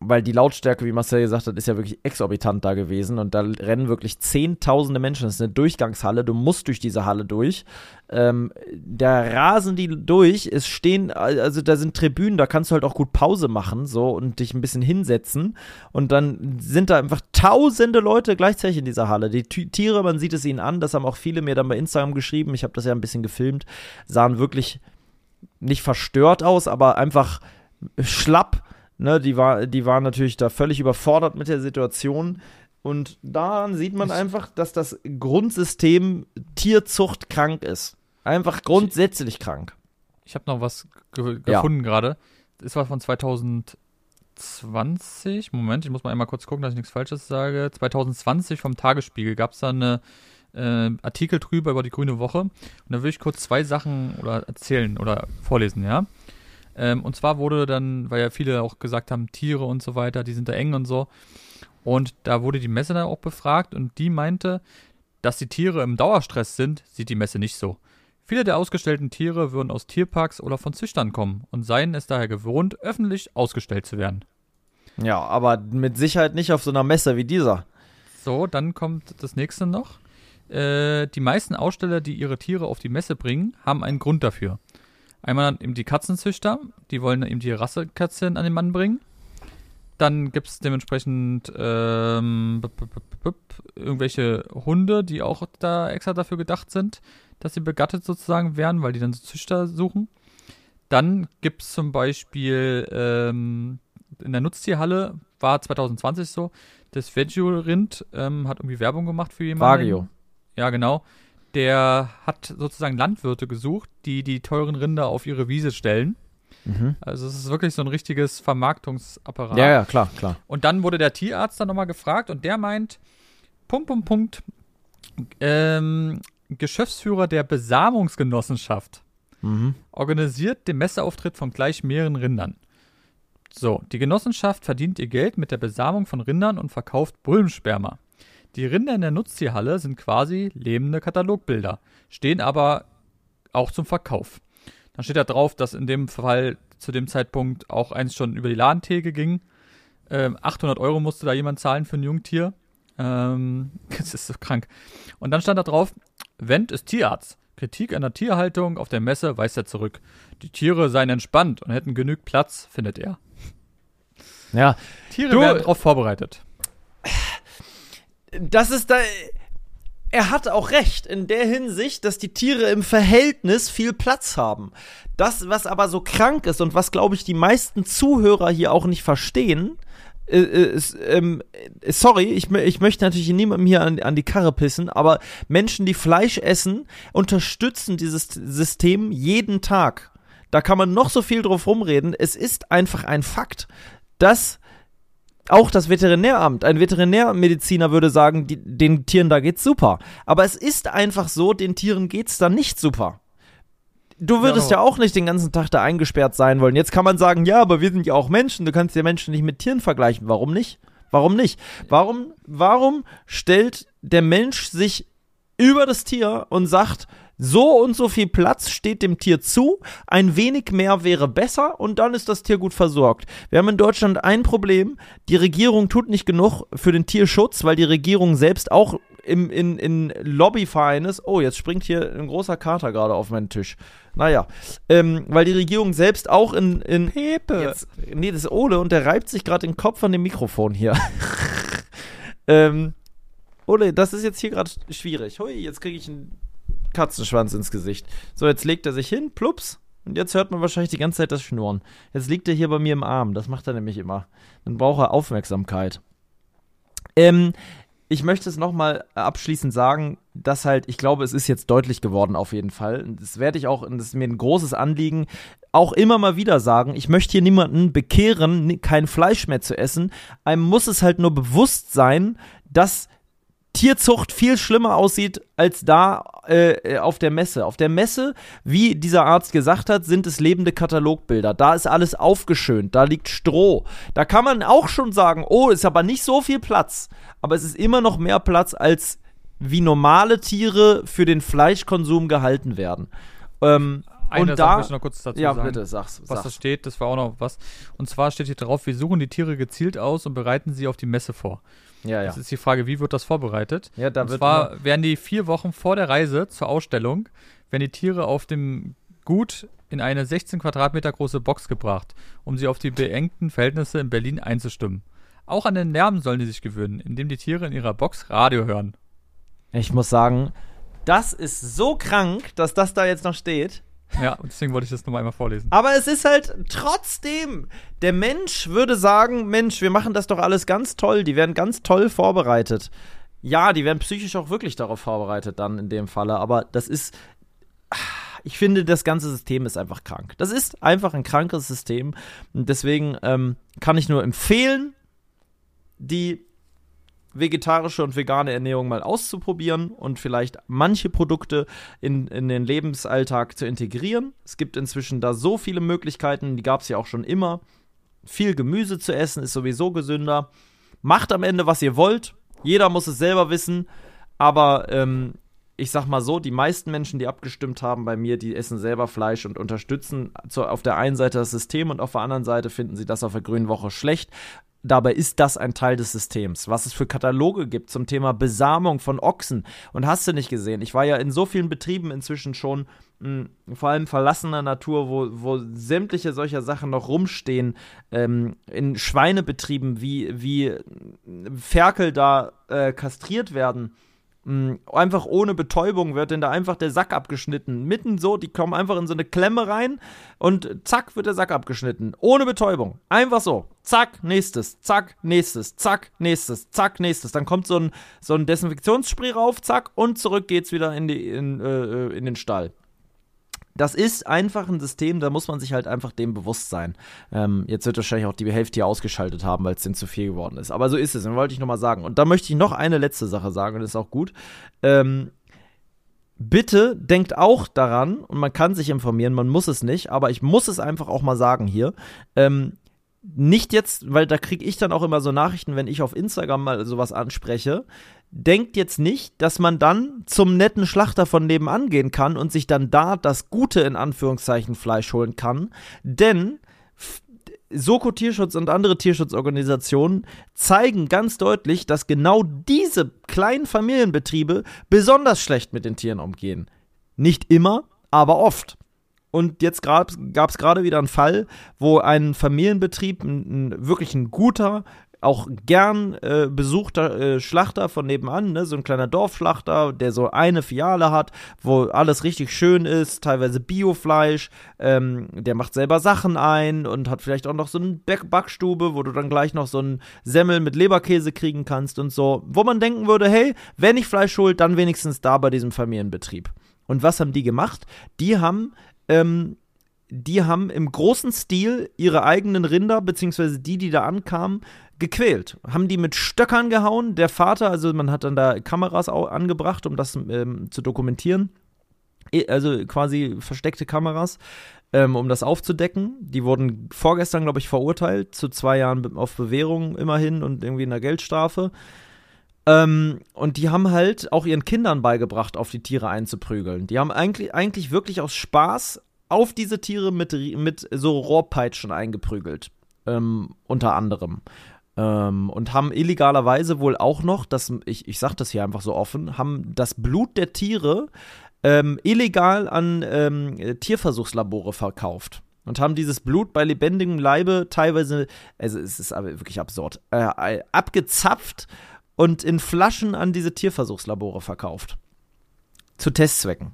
weil die Lautstärke, wie Marcel gesagt hat, ist ja wirklich exorbitant da gewesen und da rennen wirklich zehntausende Menschen. Das ist eine Durchgangshalle, du musst durch diese Halle durch. Ähm, da rasen die durch, es stehen, also da sind Tribünen, da kannst du halt auch gut Pause machen, so und dich ein bisschen hinsetzen. Und dann sind da einfach tausende Leute gleichzeitig in dieser Halle. Die Tiere, man sieht es ihnen an, das haben auch viele mir dann bei Instagram geschrieben, ich habe das ja ein bisschen gefilmt, sahen wirklich nicht verstört aus, aber einfach schlapp Ne, die, war, die waren natürlich da völlig überfordert mit der Situation. Und daran sieht man einfach, dass das Grundsystem Tierzucht krank ist. Einfach grundsätzlich krank. Ich habe noch was ge gefunden ja. gerade. Das war von 2020. Moment, ich muss mal einmal kurz gucken, dass ich nichts Falsches sage. 2020 vom Tagesspiegel gab es da eine äh, Artikel drüber über die Grüne Woche. Und da will ich kurz zwei Sachen oder erzählen oder vorlesen, ja. Ähm, und zwar wurde dann, weil ja viele auch gesagt haben, Tiere und so weiter, die sind da eng und so. Und da wurde die Messe dann auch befragt und die meinte, dass die Tiere im Dauerstress sind, sieht die Messe nicht so. Viele der ausgestellten Tiere würden aus Tierparks oder von Züchtern kommen und seien es daher gewohnt, öffentlich ausgestellt zu werden. Ja, aber mit Sicherheit nicht auf so einer Messe wie dieser. So, dann kommt das nächste noch. Äh, die meisten Aussteller, die ihre Tiere auf die Messe bringen, haben einen Grund dafür. Einmal eben die Katzenzüchter, die wollen eben die Rassekätzchen an den Mann bringen. Dann gibt es dementsprechend ähm, irgendwelche Hunde, die auch da extra dafür gedacht sind, dass sie begattet sozusagen werden, weil die dann so Züchter suchen. Dann gibt es zum Beispiel ähm, in der Nutztierhalle, war 2020 so, das Veggie-Rind ähm, hat irgendwie Werbung gemacht für jemanden. Vagio. Ja, genau der hat sozusagen Landwirte gesucht, die die teuren Rinder auf ihre Wiese stellen. Mhm. Also es ist wirklich so ein richtiges Vermarktungsapparat. Ja, ja, klar, klar. Und dann wurde der Tierarzt dann nochmal gefragt und der meint, Punkt, Punkt, Punkt, ähm, Geschäftsführer der Besamungsgenossenschaft mhm. organisiert den Messeauftritt von gleich mehreren Rindern. So, die Genossenschaft verdient ihr Geld mit der Besamung von Rindern und verkauft Bullensperma. Die Rinder in der Nutztierhalle sind quasi lebende Katalogbilder, stehen aber auch zum Verkauf. Dann steht da drauf, dass in dem Fall zu dem Zeitpunkt auch eins schon über die Ladentheke ging. Ähm, 800 Euro musste da jemand zahlen für ein Jungtier. Ähm, das ist so krank. Und dann stand da drauf, Wendt ist Tierarzt. Kritik an der Tierhaltung auf der Messe weist er zurück. Die Tiere seien entspannt und hätten genügend Platz, findet er. Ja. Tiere du, werden darauf vorbereitet das ist da. Er hat auch recht in der Hinsicht, dass die Tiere im Verhältnis viel Platz haben. Das, was aber so krank ist und was, glaube ich, die meisten Zuhörer hier auch nicht verstehen, äh, äh, ist, ähm, sorry, ich, ich möchte natürlich niemandem hier an, an die Karre pissen, aber Menschen, die Fleisch essen, unterstützen dieses System jeden Tag. Da kann man noch so viel drauf rumreden. Es ist einfach ein Fakt, dass auch das Veterinäramt, ein Veterinärmediziner würde sagen, die, den Tieren da geht's super. Aber es ist einfach so, den Tieren geht's da nicht super. Du würdest ja, ja auch nicht den ganzen Tag da eingesperrt sein wollen. Jetzt kann man sagen, ja, aber wir sind ja auch Menschen. Du kannst ja Menschen nicht mit Tieren vergleichen. Warum nicht? Warum nicht? Warum, warum stellt der Mensch sich über das Tier und sagt, so und so viel Platz steht dem Tier zu, ein wenig mehr wäre besser und dann ist das Tier gut versorgt. Wir haben in Deutschland ein Problem, die Regierung tut nicht genug für den Tierschutz, weil die Regierung selbst auch im, in, in Lobbyverein ist. Oh, jetzt springt hier ein großer Kater gerade auf meinen Tisch. Naja, ähm, weil die Regierung selbst auch in. in Pepe. Jetzt, nee, das ist Ole und der reibt sich gerade den Kopf an dem Mikrofon hier. ähm, Ole, das ist jetzt hier gerade schwierig. Hui, jetzt kriege ich einen Katzenschwanz ins Gesicht. So, jetzt legt er sich hin, plups. Und jetzt hört man wahrscheinlich die ganze Zeit das Schnurren. Jetzt liegt er hier bei mir im Arm. Das macht er nämlich immer. Dann braucht er Aufmerksamkeit. Ähm, ich möchte es nochmal abschließend sagen, dass halt, ich glaube, es ist jetzt deutlich geworden auf jeden Fall. Das werde ich auch, das ist mir ein großes Anliegen, auch immer mal wieder sagen. Ich möchte hier niemanden bekehren, kein Fleisch mehr zu essen. Einem muss es halt nur bewusst sein, dass Tierzucht viel schlimmer aussieht als da äh, auf der Messe. Auf der Messe, wie dieser Arzt gesagt hat, sind es lebende Katalogbilder. Da ist alles aufgeschönt, da liegt Stroh. Da kann man auch schon sagen, oh, ist aber nicht so viel Platz. Aber es ist immer noch mehr Platz, als wie normale Tiere für den Fleischkonsum gehalten werden. Ähm, Eine und Sache da, möchte ich noch kurz dazu ja, sagen. bitte, sag's. Was sag's. da steht, das war auch noch was. Und zwar steht hier drauf, wir suchen die Tiere gezielt aus und bereiten sie auf die Messe vor. Ja, ja. Jetzt ist die Frage, wie wird das vorbereitet? Ja, da und wird zwar werden die vier Wochen vor der Reise zur Ausstellung, werden die Tiere auf dem Gut in eine 16 Quadratmeter große Box gebracht, um sie auf die beengten Verhältnisse in Berlin einzustimmen. Auch an den Lärm sollen sie sich gewöhnen, indem die Tiere in ihrer Box Radio hören. Ich muss sagen, das ist so krank, dass das da jetzt noch steht. Ja, und deswegen wollte ich das nochmal einmal vorlesen. Aber es ist halt trotzdem, der Mensch würde sagen, Mensch, wir machen das doch alles ganz toll, die werden ganz toll vorbereitet. Ja, die werden psychisch auch wirklich darauf vorbereitet dann in dem Falle, aber das ist ich finde, das ganze System ist einfach krank. Das ist einfach ein krankes System und deswegen ähm, kann ich nur empfehlen, die vegetarische und vegane Ernährung mal auszuprobieren und vielleicht manche Produkte in, in den Lebensalltag zu integrieren. Es gibt inzwischen da so viele Möglichkeiten, die gab es ja auch schon immer. Viel Gemüse zu essen ist sowieso gesünder. Macht am Ende, was ihr wollt. Jeder muss es selber wissen. Aber ähm, ich sag mal so, die meisten Menschen, die abgestimmt haben bei mir, die essen selber Fleisch und unterstützen zu, auf der einen Seite das System und auf der anderen Seite finden sie das auf der Grünen Woche schlecht. Dabei ist das ein Teil des Systems. Was es für Kataloge gibt zum Thema Besamung von Ochsen. Und hast du nicht gesehen? Ich war ja in so vielen Betrieben inzwischen schon, mh, vor allem verlassener Natur, wo, wo sämtliche solcher Sachen noch rumstehen. Ähm, in Schweinebetrieben, wie, wie Ferkel da äh, kastriert werden. Mh, einfach ohne Betäubung wird denn da einfach der Sack abgeschnitten. Mitten so, die kommen einfach in so eine Klemme rein und zack wird der Sack abgeschnitten. Ohne Betäubung. Einfach so. Zack, nächstes, zack, nächstes, zack, nächstes, zack, nächstes. Dann kommt so ein, so ein Desinfektionsspray rauf, zack, und zurück geht's wieder in, die, in, äh, in den Stall. Das ist einfach ein System, da muss man sich halt einfach dem bewusst sein. Ähm, jetzt wird wahrscheinlich auch die Hälfte hier ausgeschaltet haben, weil es denen zu viel geworden ist. Aber so ist es, und wollte ich nochmal sagen. Und da möchte ich noch eine letzte Sache sagen, und das ist auch gut. Ähm, bitte denkt auch daran, und man kann sich informieren, man muss es nicht, aber ich muss es einfach auch mal sagen hier. Ähm, nicht jetzt, weil da kriege ich dann auch immer so Nachrichten, wenn ich auf Instagram mal sowas anspreche. Denkt jetzt nicht, dass man dann zum netten Schlachter von nebenan gehen kann und sich dann da das gute in Anführungszeichen Fleisch holen kann. Denn Soko Tierschutz und andere Tierschutzorganisationen zeigen ganz deutlich, dass genau diese kleinen Familienbetriebe besonders schlecht mit den Tieren umgehen. Nicht immer, aber oft. Und jetzt gab es gerade wieder einen Fall, wo ein Familienbetrieb, ein, ein wirklich ein guter, auch gern äh, besuchter äh, Schlachter von nebenan, ne, so ein kleiner Dorfschlachter, der so eine Filiale hat, wo alles richtig schön ist, teilweise Biofleisch, ähm, der macht selber Sachen ein und hat vielleicht auch noch so eine Back Backstube, wo du dann gleich noch so einen Semmel mit Leberkäse kriegen kannst und so, wo man denken würde, hey, wenn ich Fleisch holt, dann wenigstens da bei diesem Familienbetrieb. Und was haben die gemacht? Die haben ähm, die haben im großen Stil ihre eigenen Rinder, beziehungsweise die, die da ankamen, gequält. Haben die mit Stöckern gehauen. Der Vater, also man hat dann da Kameras angebracht, um das ähm, zu dokumentieren. Also quasi versteckte Kameras, ähm, um das aufzudecken. Die wurden vorgestern, glaube ich, verurteilt zu zwei Jahren auf Bewährung immerhin und irgendwie einer Geldstrafe. Ähm, und die haben halt auch ihren Kindern beigebracht, auf die Tiere einzuprügeln. Die haben eigentlich, eigentlich wirklich aus Spaß auf diese Tiere mit, mit so Rohrpeitschen eingeprügelt. Ähm, unter anderem. Ähm, und haben illegalerweise wohl auch noch, das, ich, ich sag das hier einfach so offen, haben das Blut der Tiere ähm, illegal an ähm, Tierversuchslabore verkauft. Und haben dieses Blut bei lebendigem Leibe teilweise, also es ist aber wirklich absurd, äh, abgezapft und in Flaschen an diese Tierversuchslabore verkauft. Zu Testzwecken.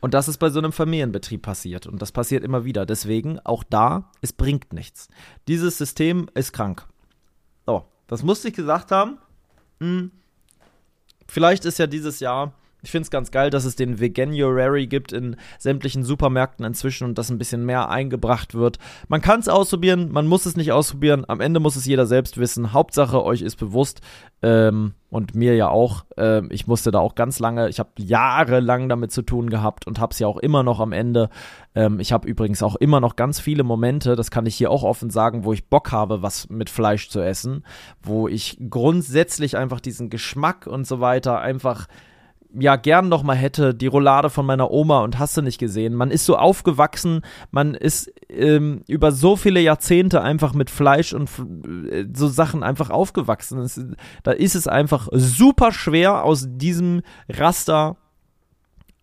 Und das ist bei so einem Familienbetrieb passiert. Und das passiert immer wieder. Deswegen, auch da, es bringt nichts. Dieses System ist krank. So, das musste ich gesagt haben. Hm. Vielleicht ist ja dieses Jahr Ich finde es ganz geil, dass es den Veganuary gibt in sämtlichen Supermärkten inzwischen und das ein bisschen mehr eingebracht wird. Man kann es ausprobieren, man muss es nicht ausprobieren. Am Ende muss es jeder selbst wissen. Hauptsache, euch ist bewusst ähm, und mir ja auch. Ähm, ich musste da auch ganz lange, ich habe jahrelang damit zu tun gehabt und habe es ja auch immer noch am Ende. Ähm, ich habe übrigens auch immer noch ganz viele Momente, das kann ich hier auch offen sagen, wo ich Bock habe, was mit Fleisch zu essen, wo ich grundsätzlich einfach diesen Geschmack und so weiter einfach ja gern noch mal hätte, die Roulade von meiner Oma und hast du nicht gesehen. Man ist so aufgewachsen, man ist ähm, über so viele Jahrzehnte einfach mit Fleisch und äh, so Sachen einfach aufgewachsen. Es, da ist es einfach super schwer, aus diesem Raster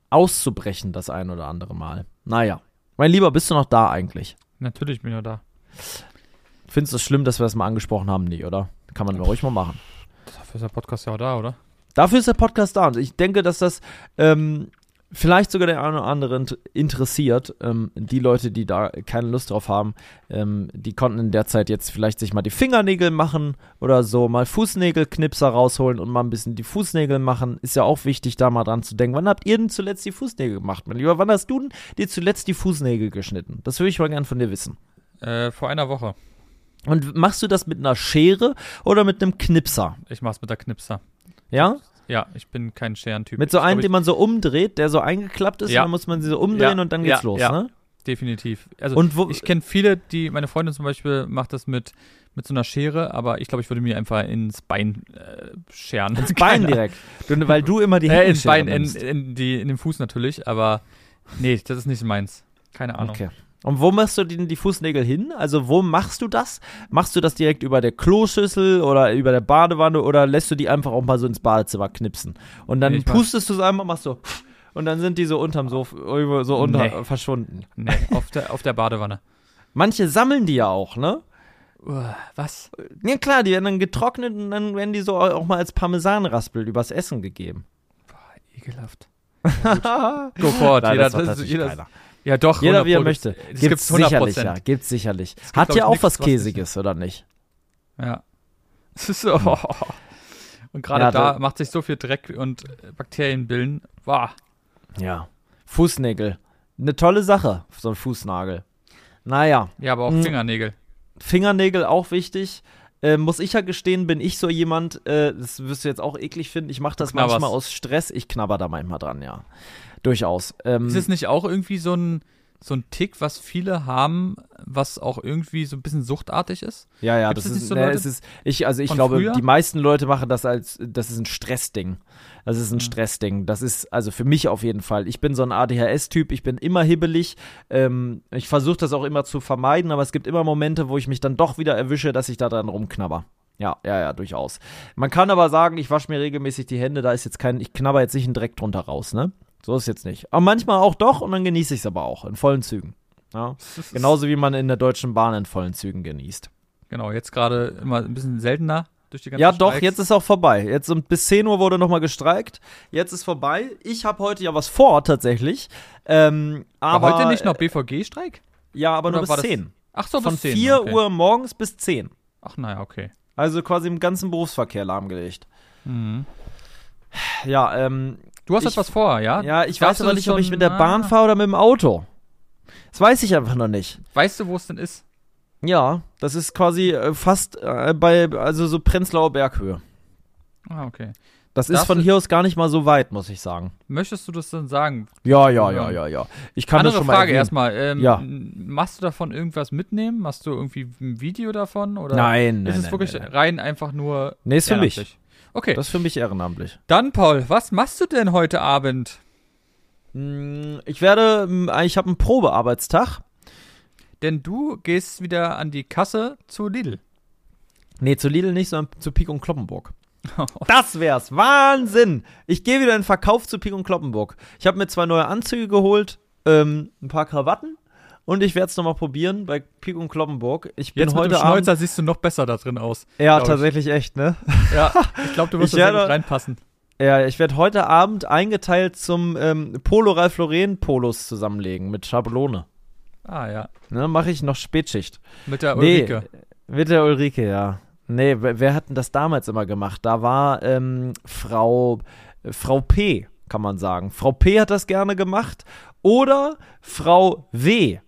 auszubrechen, das ein oder andere Mal. Naja. Mein Lieber, bist du noch da eigentlich? Natürlich bin ich noch da. Findest du es schlimm, dass wir das mal angesprochen haben? Nee, oder? Kann man ruhig mal machen. Dafür ist der Podcast ja auch da, oder? Dafür ist der Podcast da und ich denke, dass das ähm, vielleicht sogar der eine oder andere interessiert. Ähm, die Leute, die da keine Lust drauf haben, ähm, die konnten in der Zeit jetzt vielleicht sich mal die Fingernägel machen oder so, mal Fußnägelknipser rausholen und mal ein bisschen die Fußnägel machen. Ist ja auch wichtig, da mal dran zu denken. Wann habt ihr denn zuletzt die Fußnägel gemacht, mein Lieber? Wann hast du denn dir zuletzt die Fußnägel geschnitten? Das würde ich mal gern von dir wissen. Äh, vor einer Woche. Und machst du das mit einer Schere oder mit einem Knipser? Ich mach's mit der Knipser. Ja? Ja, ich bin kein Scherentyp. Mit so einem, den man so umdreht, der so eingeklappt ist, Ja. dann muss man sie so umdrehen Ja, und dann geht's ja, los, ja. ne? definitiv. Also Und wo, ich kenne viele, die, meine Freundin zum Beispiel macht das mit, mit so einer Schere, aber ich glaube, ich würde mir einfach ins Bein äh, scheren. ins Bein direkt. Weil du immer die Äh, ins Hängeschere Bein, in, in, die, in den Fuß natürlich, aber nee, das ist nicht meins. Keine Ahnung. Okay. Und wo machst du denn die Fußnägel hin? Also wo machst du das? Machst du das direkt über der Kloschüssel oder über der Badewanne oder lässt du die einfach auch mal so ins Badezimmer knipsen? Und dann ich pustest du es einmal, machst so und dann sind die so unterm Sofa, so unter Nee. verschwunden. Nee, auf der, auf der Badewanne. Manche sammeln die ja auch, ne? Was? Ja klar, die werden dann getrocknet und dann werden die so auch mal als Parmesanraspel übers Essen gegeben. Boah, ekelhaft. Go. Nein, jeder, das das, jeder. Ja, doch. Jeder wie er 100%. möchte. Das Gibt's sicherlich, ja. Gibt's sicherlich. Hat glaub ja auch was Käsiges, oder nicht? Ja. Es ist so. Und gerade Ja, da da- macht sich so viel Dreck und Bakterien bilden. Wow. Ja. Fußnägel. Eine tolle Sache, so ein Fußnagel. Naja, Ja, aber auch Mm. Fingernägel. Fingernägel auch wichtig. Äh, muss ich ja gestehen, bin ich so jemand, äh, das wirst du jetzt auch eklig finden, ich mache das manchmal aus Stress, ich knabber da manchmal dran, ja. Durchaus. Ähm, Ist es nicht auch irgendwie so ein, so ein Tick, was viele haben, was auch irgendwie so ein bisschen suchtartig ist? ja, ja, gibt's das ist, nicht so ne, es ist, ich, also ich glaube, früher? die meisten Leute machen das als, das ist ein Stressding. Das ist ein Mhm. Stressding. Das ist, also für mich auf jeden Fall. Ich bin so ein ADHS-Typ, ich bin immer hibbelig. Ähm, ich versuche das auch immer zu vermeiden, aber es gibt immer Momente, wo ich mich dann doch wieder erwische, dass ich da dran rumknabber. Ja, ja, ja, durchaus. Man kann aber sagen, ich wasche mir regelmäßig die Hände, da ist jetzt kein, ich knabber jetzt nicht einen Dreck drunter raus, ne? So ist jetzt nicht. Aber manchmal auch doch und dann genieße ich es aber auch in vollen Zügen. Ja? Genauso wie man in der Deutschen Bahn in vollen Zügen genießt. Genau, jetzt gerade immer ein bisschen seltener durch die ganzen Ja, doch, Streiks. jetzt ist auch vorbei. Jetzt um, bis 10 Uhr wurde nochmal gestreikt. Jetzt ist vorbei. Ich habe heute ja was vor, tatsächlich. Ähm, War aber, heute nicht noch BVG-Streik? Ja, aber nur Oder war bis das 10. Ach so, Von bis 10, 4 okay. Uhr morgens bis 10. Ach, naja, okay. Also quasi im ganzen Berufsverkehr lahmgelegt. Mhm. Ja, ähm, Du hast Ich- etwas vor, ja? ja, ich Darfst weiß aber nicht, ob ich mit der Bahn Ah. fahre oder mit dem Auto. Das weiß ich einfach noch nicht. Weißt du, wo es denn ist? Ja, das ist quasi äh, fast äh, bei, also so Prenzlauer Berghöhe. Ah, okay. Das ist Darfst von du- hier aus gar nicht mal so weit, muss ich sagen. Möchtest du das dann sagen? Ja, ja, ja, ja, ja. Ich kann Andere das schon mal Frage erwähnen. erstmal. Ähm, Ja. Machst du davon irgendwas mitnehmen? Machst du irgendwie ein Video davon? Oder Nein, nein, ist es nein, wirklich nein. rein einfach nur. Nee, ist für mich. Okay. Das ist für mich ehrenamtlich. Dann, Paul, was machst du denn heute Abend? Mm, Ich werde, mm, ich habe einen Probearbeitstag. Denn du gehst wieder an die Kasse zu Lidl. Nee, zu Lidl nicht, sondern zu Pik und Kloppenburg. Das wär's. Wahnsinn. Ich gehe wieder in den Verkauf zu Pik und Kloppenburg. Ich habe mir zwei neue Anzüge geholt, ähm, ein paar Krawatten und ich werde es nochmal probieren bei Pik und Kloppenburg. Ich bin Jetzt mit heute dem Abend. Schnäuzer siehst du noch besser da drin aus. Ja, glaub ich. tatsächlich echt, ne? Ja, ich glaube, du wirst da werde- reinpassen. Ja, ich werde heute Abend eingeteilt zum ähm, Polo Ralph Lauren Polos zusammenlegen mit Schablone. Ah, ja. Ne, mache ich noch Spätschicht. Mit der Nee, Ulrike. Mit der Ulrike, ja. Nee, wer, wer hat denn das damals immer gemacht? Da war ähm, Frau, äh, Frau P. kann man sagen. Frau P hat das gerne gemacht oder Frau W.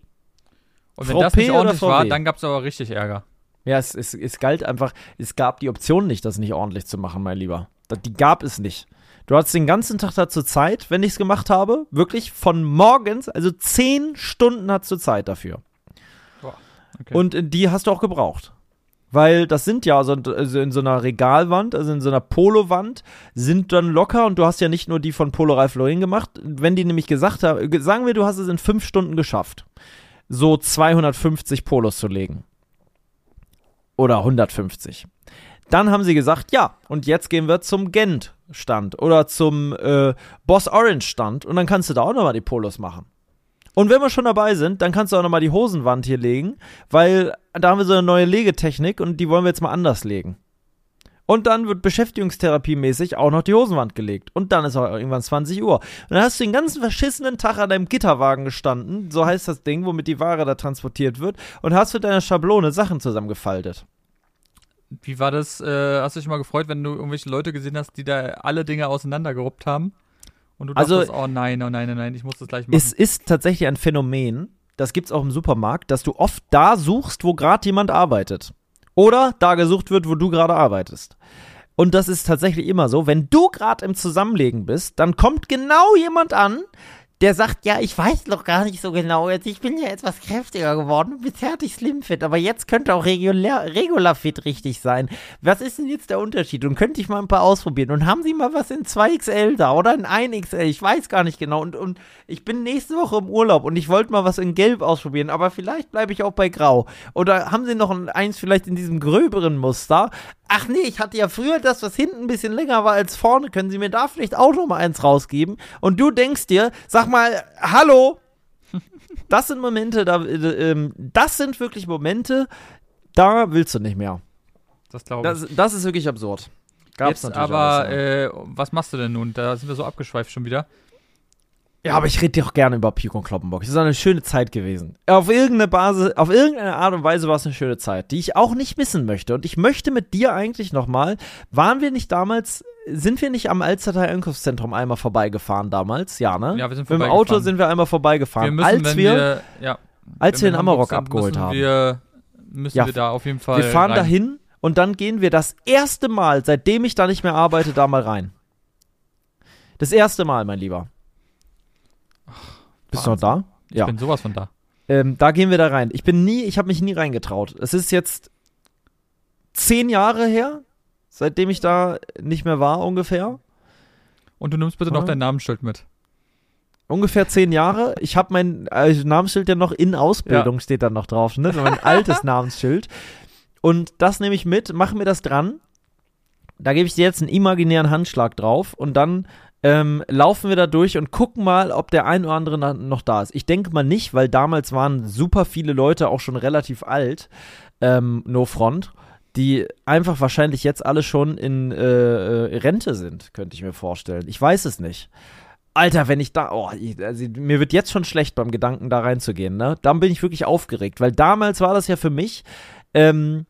Und wenn Frau das P nicht ordentlich war, dann gab es aber richtig Ärger. Ja, es, es, es galt einfach, es gab die Option nicht, das nicht ordentlich zu machen, mein Lieber. Die gab es nicht. Du hattest den ganzen Tag dazu Zeit, wenn ich es gemacht habe. Wirklich von morgens, also zehn Stunden hattest du Zeit dafür. Okay. Und äh, die hast du auch gebraucht. Weil das sind ja so, also in so einer Regalwand, also in so einer Polowand, sind dann locker und du hast ja nicht nur die von Polo Ralph Lauren gemacht. Wenn die nämlich gesagt haben, ge- sagen wir, du hast es in fünf Stunden geschafft, so 250 Polos zu legen. Oder 150. Dann haben sie gesagt, ja, und jetzt gehen wir zum Gent-Stand oder zum äh, Boss Orange-Stand und dann kannst du da auch nochmal die Polos machen. Und wenn wir schon dabei sind, dann kannst du auch nochmal die Hosenwand hier legen, weil da haben wir so eine neue Legetechnik und die wollen wir jetzt mal anders legen. Und dann wird beschäftigungstherapiemäßig auch noch die Hosenwand gelegt. Und dann ist auch irgendwann 20 Uhr. Und dann hast du den ganzen verschissenen Tag an deinem Gitterwagen gestanden, so heißt das Ding, womit die Ware da transportiert wird, und hast mit deiner Schablone Sachen zusammengefaltet. Wie war das? Äh, hast du dich mal gefreut, wenn du irgendwelche Leute gesehen hast, die da alle Dinge auseinandergeruppt haben? Und du Also- dachtest, oh nein, oh nein, oh nein, ich muss das gleich machen. Es ist tatsächlich ein Phänomen, das gibt's auch im Supermarkt, dass du oft da suchst, wo gerade jemand arbeitet. Oder da gesucht wird, wo du gerade arbeitest. Und das ist tatsächlich immer so, wenn du gerade im Zusammenlegen bist, dann kommt genau jemand an, der sagt, ja, ich weiß noch gar nicht so genau, jetzt ich bin ja etwas kräftiger geworden, bisher hatte ich Slimfit, aber jetzt könnte auch regulär, Regular Fit richtig sein. Was ist denn jetzt der Unterschied? Und könnte ich mal ein paar ausprobieren? Und haben Sie mal was in 2XL da oder in 1XL? Ich weiß gar nicht genau. Und, und ich bin nächste Woche im Urlaub und ich wollte mal was in Gelb ausprobieren, aber vielleicht bleibe ich auch bei Grau. Oder haben Sie noch ein, eins vielleicht in diesem gröberen Muster? Ach nee, ich hatte ja früher das, was hinten ein bisschen länger war als vorne. Können Sie mir da vielleicht auch noch mal eins rausgeben? Und du denkst dir, sag mal, hallo? Das sind Momente, da, äh, ähm, das sind wirklich Momente, da willst du nicht mehr. das glaube ich. Das, das ist wirklich absurd. Gab's Jetzt natürlich aber, äh, was machst du denn nun? Da sind wir so abgeschweift schon wieder. Ja, aber ich rede doch gerne über Pico und Kloppenbock. Es ist eine schöne Zeit gewesen. Auf irgendeine Basis, auf irgendeine Art und Weise war es eine schöne Zeit, die ich auch nicht missen möchte. Und ich möchte mit dir eigentlich nochmal, waren wir nicht damals, sind wir nicht am Alstertal Einkaufszentrum einmal vorbeigefahren damals? Ja, ne? Ja, wir sind Mit dem vorbeigefahren. Auto sind wir einmal vorbeigefahren. wir müssen, als wir, wir, ja, als wir den Amarok abgeholt müssen haben. Wir, müssen Ja, wir da auf jeden Fall wir fahren rein. dahin und dann gehen wir das erste Mal, seitdem ich da nicht mehr arbeite, da mal rein. Das erste Mal, mein Lieber. Bist du noch da? Ich bin sowas von da. Ähm, da gehen wir da rein. Ich bin nie, ich habe mich nie reingetraut. Es ist jetzt zehn Jahre her, seitdem ich da nicht mehr war, ungefähr. Und du nimmst bitte noch Ja. dein Namensschild mit. Ungefähr zehn Jahre. Ich habe mein äh, Namensschild ja noch in Ausbildung, steht da noch drauf, ne? Mein altes Namensschild. Und das nehme ich mit, mache mir das dran. Da gebe ich dir jetzt einen imaginären Handschlag drauf und dann ähm, laufen wir da durch und gucken mal, ob der ein oder andere noch da ist. Ich denke mal nicht, weil damals waren super viele Leute auch schon relativ alt, ähm, No Front, die einfach wahrscheinlich jetzt alle schon in äh, Rente sind, könnte ich mir vorstellen. Ich weiß es nicht. Alter, wenn ich da, oh, ich, also, mir wird jetzt schon schlecht beim Gedanken, da reinzugehen, ne? Dann bin ich wirklich aufgeregt, weil damals war das ja für mich, ähm,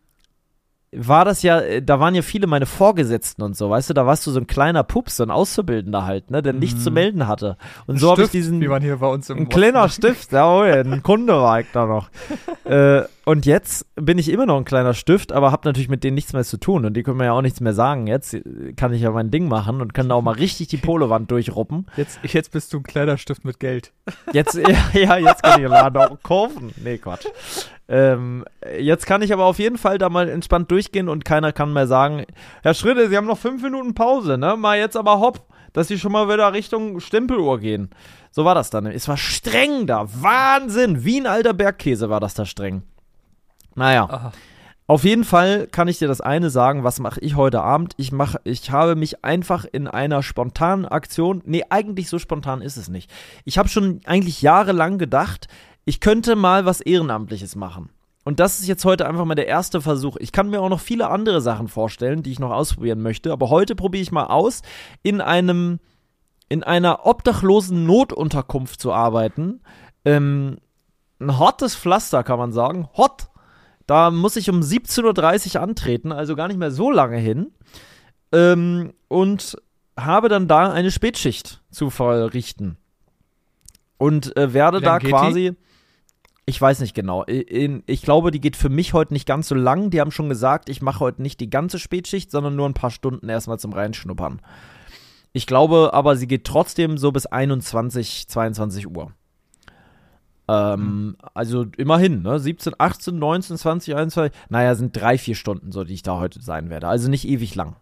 war das ja, äh, da waren ja viele meine Vorgesetzten und so, weißt du, da warst du so ein kleiner Pups, so ein Auszubildender halt, ne, der nichts Mhm. zu melden hatte. Und so habe ich diesen, wie man hier bei uns im ein kleiner Stift, ja, oh, ja, ein Kunde war ich da noch. äh, und jetzt bin ich immer noch ein kleiner Stift, aber habe natürlich mit denen nichts mehr zu tun und die können mir ja auch nichts mehr sagen. Jetzt äh, kann ich ja mein Ding machen und kann da auch mal richtig die Polowand durchruppen. Jetzt, jetzt bist du ein kleiner Stift mit Geld. Jetzt, ja, ja, jetzt kann ich den Laden auch kaufen. Nee, Quatsch. Ähm, jetzt kann ich aber auf jeden Fall da mal entspannt durchgehen und keiner kann mehr sagen, Herr Schritte, Sie haben noch fünf Minuten Pause, ne? Mal jetzt aber hopp, dass Sie schon mal wieder Richtung Stempeluhr gehen. So war das dann. Es war streng da. Wahnsinn. Wie ein alter Bergkäse war das da streng. Naja. Aha. Auf jeden Fall kann ich dir das eine sagen, was mache ich heute Abend? Ich mache, ich habe mich einfach in einer spontanen Aktion, nee, eigentlich so spontan ist es nicht. Ich habe schon eigentlich jahrelang gedacht, ich könnte mal was Ehrenamtliches machen. Und das ist jetzt heute einfach mal der erste Versuch. Ich kann mir auch noch viele andere Sachen vorstellen, die ich noch ausprobieren möchte, aber heute probiere ich mal aus, in einem, in einer obdachlosen Notunterkunft zu arbeiten. Ähm, ein hottes Pflaster, kann man sagen. Hot. Da muss ich um 17.30 Uhr antreten, also gar nicht mehr so lange hin. Ähm, und habe dann da eine Spätschicht zu verrichten. Und äh, werde da quasi. Ich weiß nicht genau. In, ich glaube, die geht für mich heute nicht ganz so lang. Die haben schon gesagt, ich mache heute nicht die ganze Spätschicht, sondern nur ein paar Stunden erstmal zum Reinschnuppern. Ich glaube aber, sie geht trotzdem so bis 21, 22 Uhr. Ähm. Also immerhin, ne? 17, 18, 19, 20, 21. Naja, sind drei, vier Stunden so, die ich da heute sein werde. Also nicht ewig lang.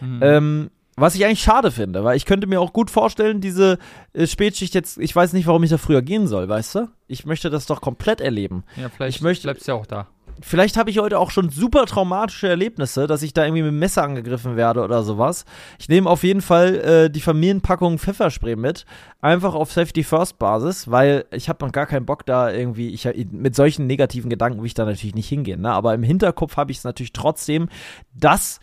Mhm. Ähm, was ich eigentlich schade finde, weil ich könnte mir auch gut vorstellen, diese äh, Spätschicht jetzt, ich weiß nicht, warum ich da früher gehen soll, weißt du? Ich möchte das doch komplett erleben. Ja, vielleicht ich möchte, bleibst du ja auch da. Vielleicht habe ich heute auch schon super traumatische Erlebnisse, dass ich da irgendwie mit dem Messer angegriffen werde oder sowas. Ich nehme auf jeden Fall äh, die Familienpackung Pfefferspray mit, einfach auf Safety First Basis, weil ich habe noch gar keinen Bock da irgendwie, ich mit solchen negativen Gedanken will ich da natürlich nicht hingehen, ne? aber im Hinterkopf habe ich es natürlich trotzdem, dass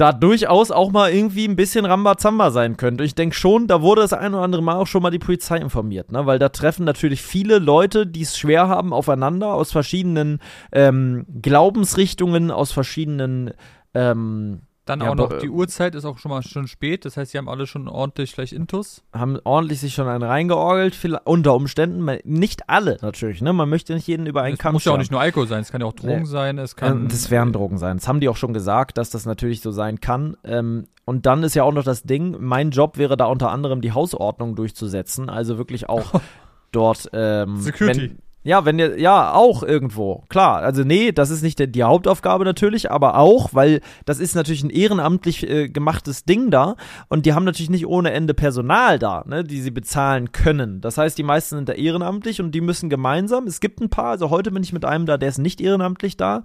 da durchaus auch mal irgendwie ein bisschen Rambazamba sein könnte. Ich denke schon, da wurde das ein oder andere Mal auch schon mal die Polizei informiert, ne? weil da treffen natürlich viele Leute, die es schwer haben, aufeinander aus verschiedenen ähm, Glaubensrichtungen, aus verschiedenen ähm, dann ja, auch noch, die Uhrzeit ist auch schon mal schon spät, das heißt, sie haben alle schon ordentlich vielleicht Intus. Haben ordentlich sich schon einen reingeorgelt, unter Umständen. Nicht alle natürlich, ne? Man möchte nicht jeden über einen Es muss ja auch nicht nur Alkohol sein, es kann ja auch Drogen nee. sein, es kann. Das werden Drogen sein. Das haben die auch schon gesagt, dass das natürlich so sein kann. Ähm, und dann ist ja auch noch das Ding, mein Job wäre da unter anderem die Hausordnung durchzusetzen, also wirklich auch dort ähm, Security. Wenn, ja, wenn ihr, ja, auch irgendwo. Klar, also nee, das ist nicht die, die Hauptaufgabe natürlich, aber auch, weil das ist natürlich ein ehrenamtlich äh, gemachtes Ding da und die haben natürlich nicht ohne Ende Personal da, ne, die sie bezahlen können. Das heißt, die meisten sind da ehrenamtlich und die müssen gemeinsam, es gibt ein paar, also heute bin ich mit einem da, der ist nicht ehrenamtlich da,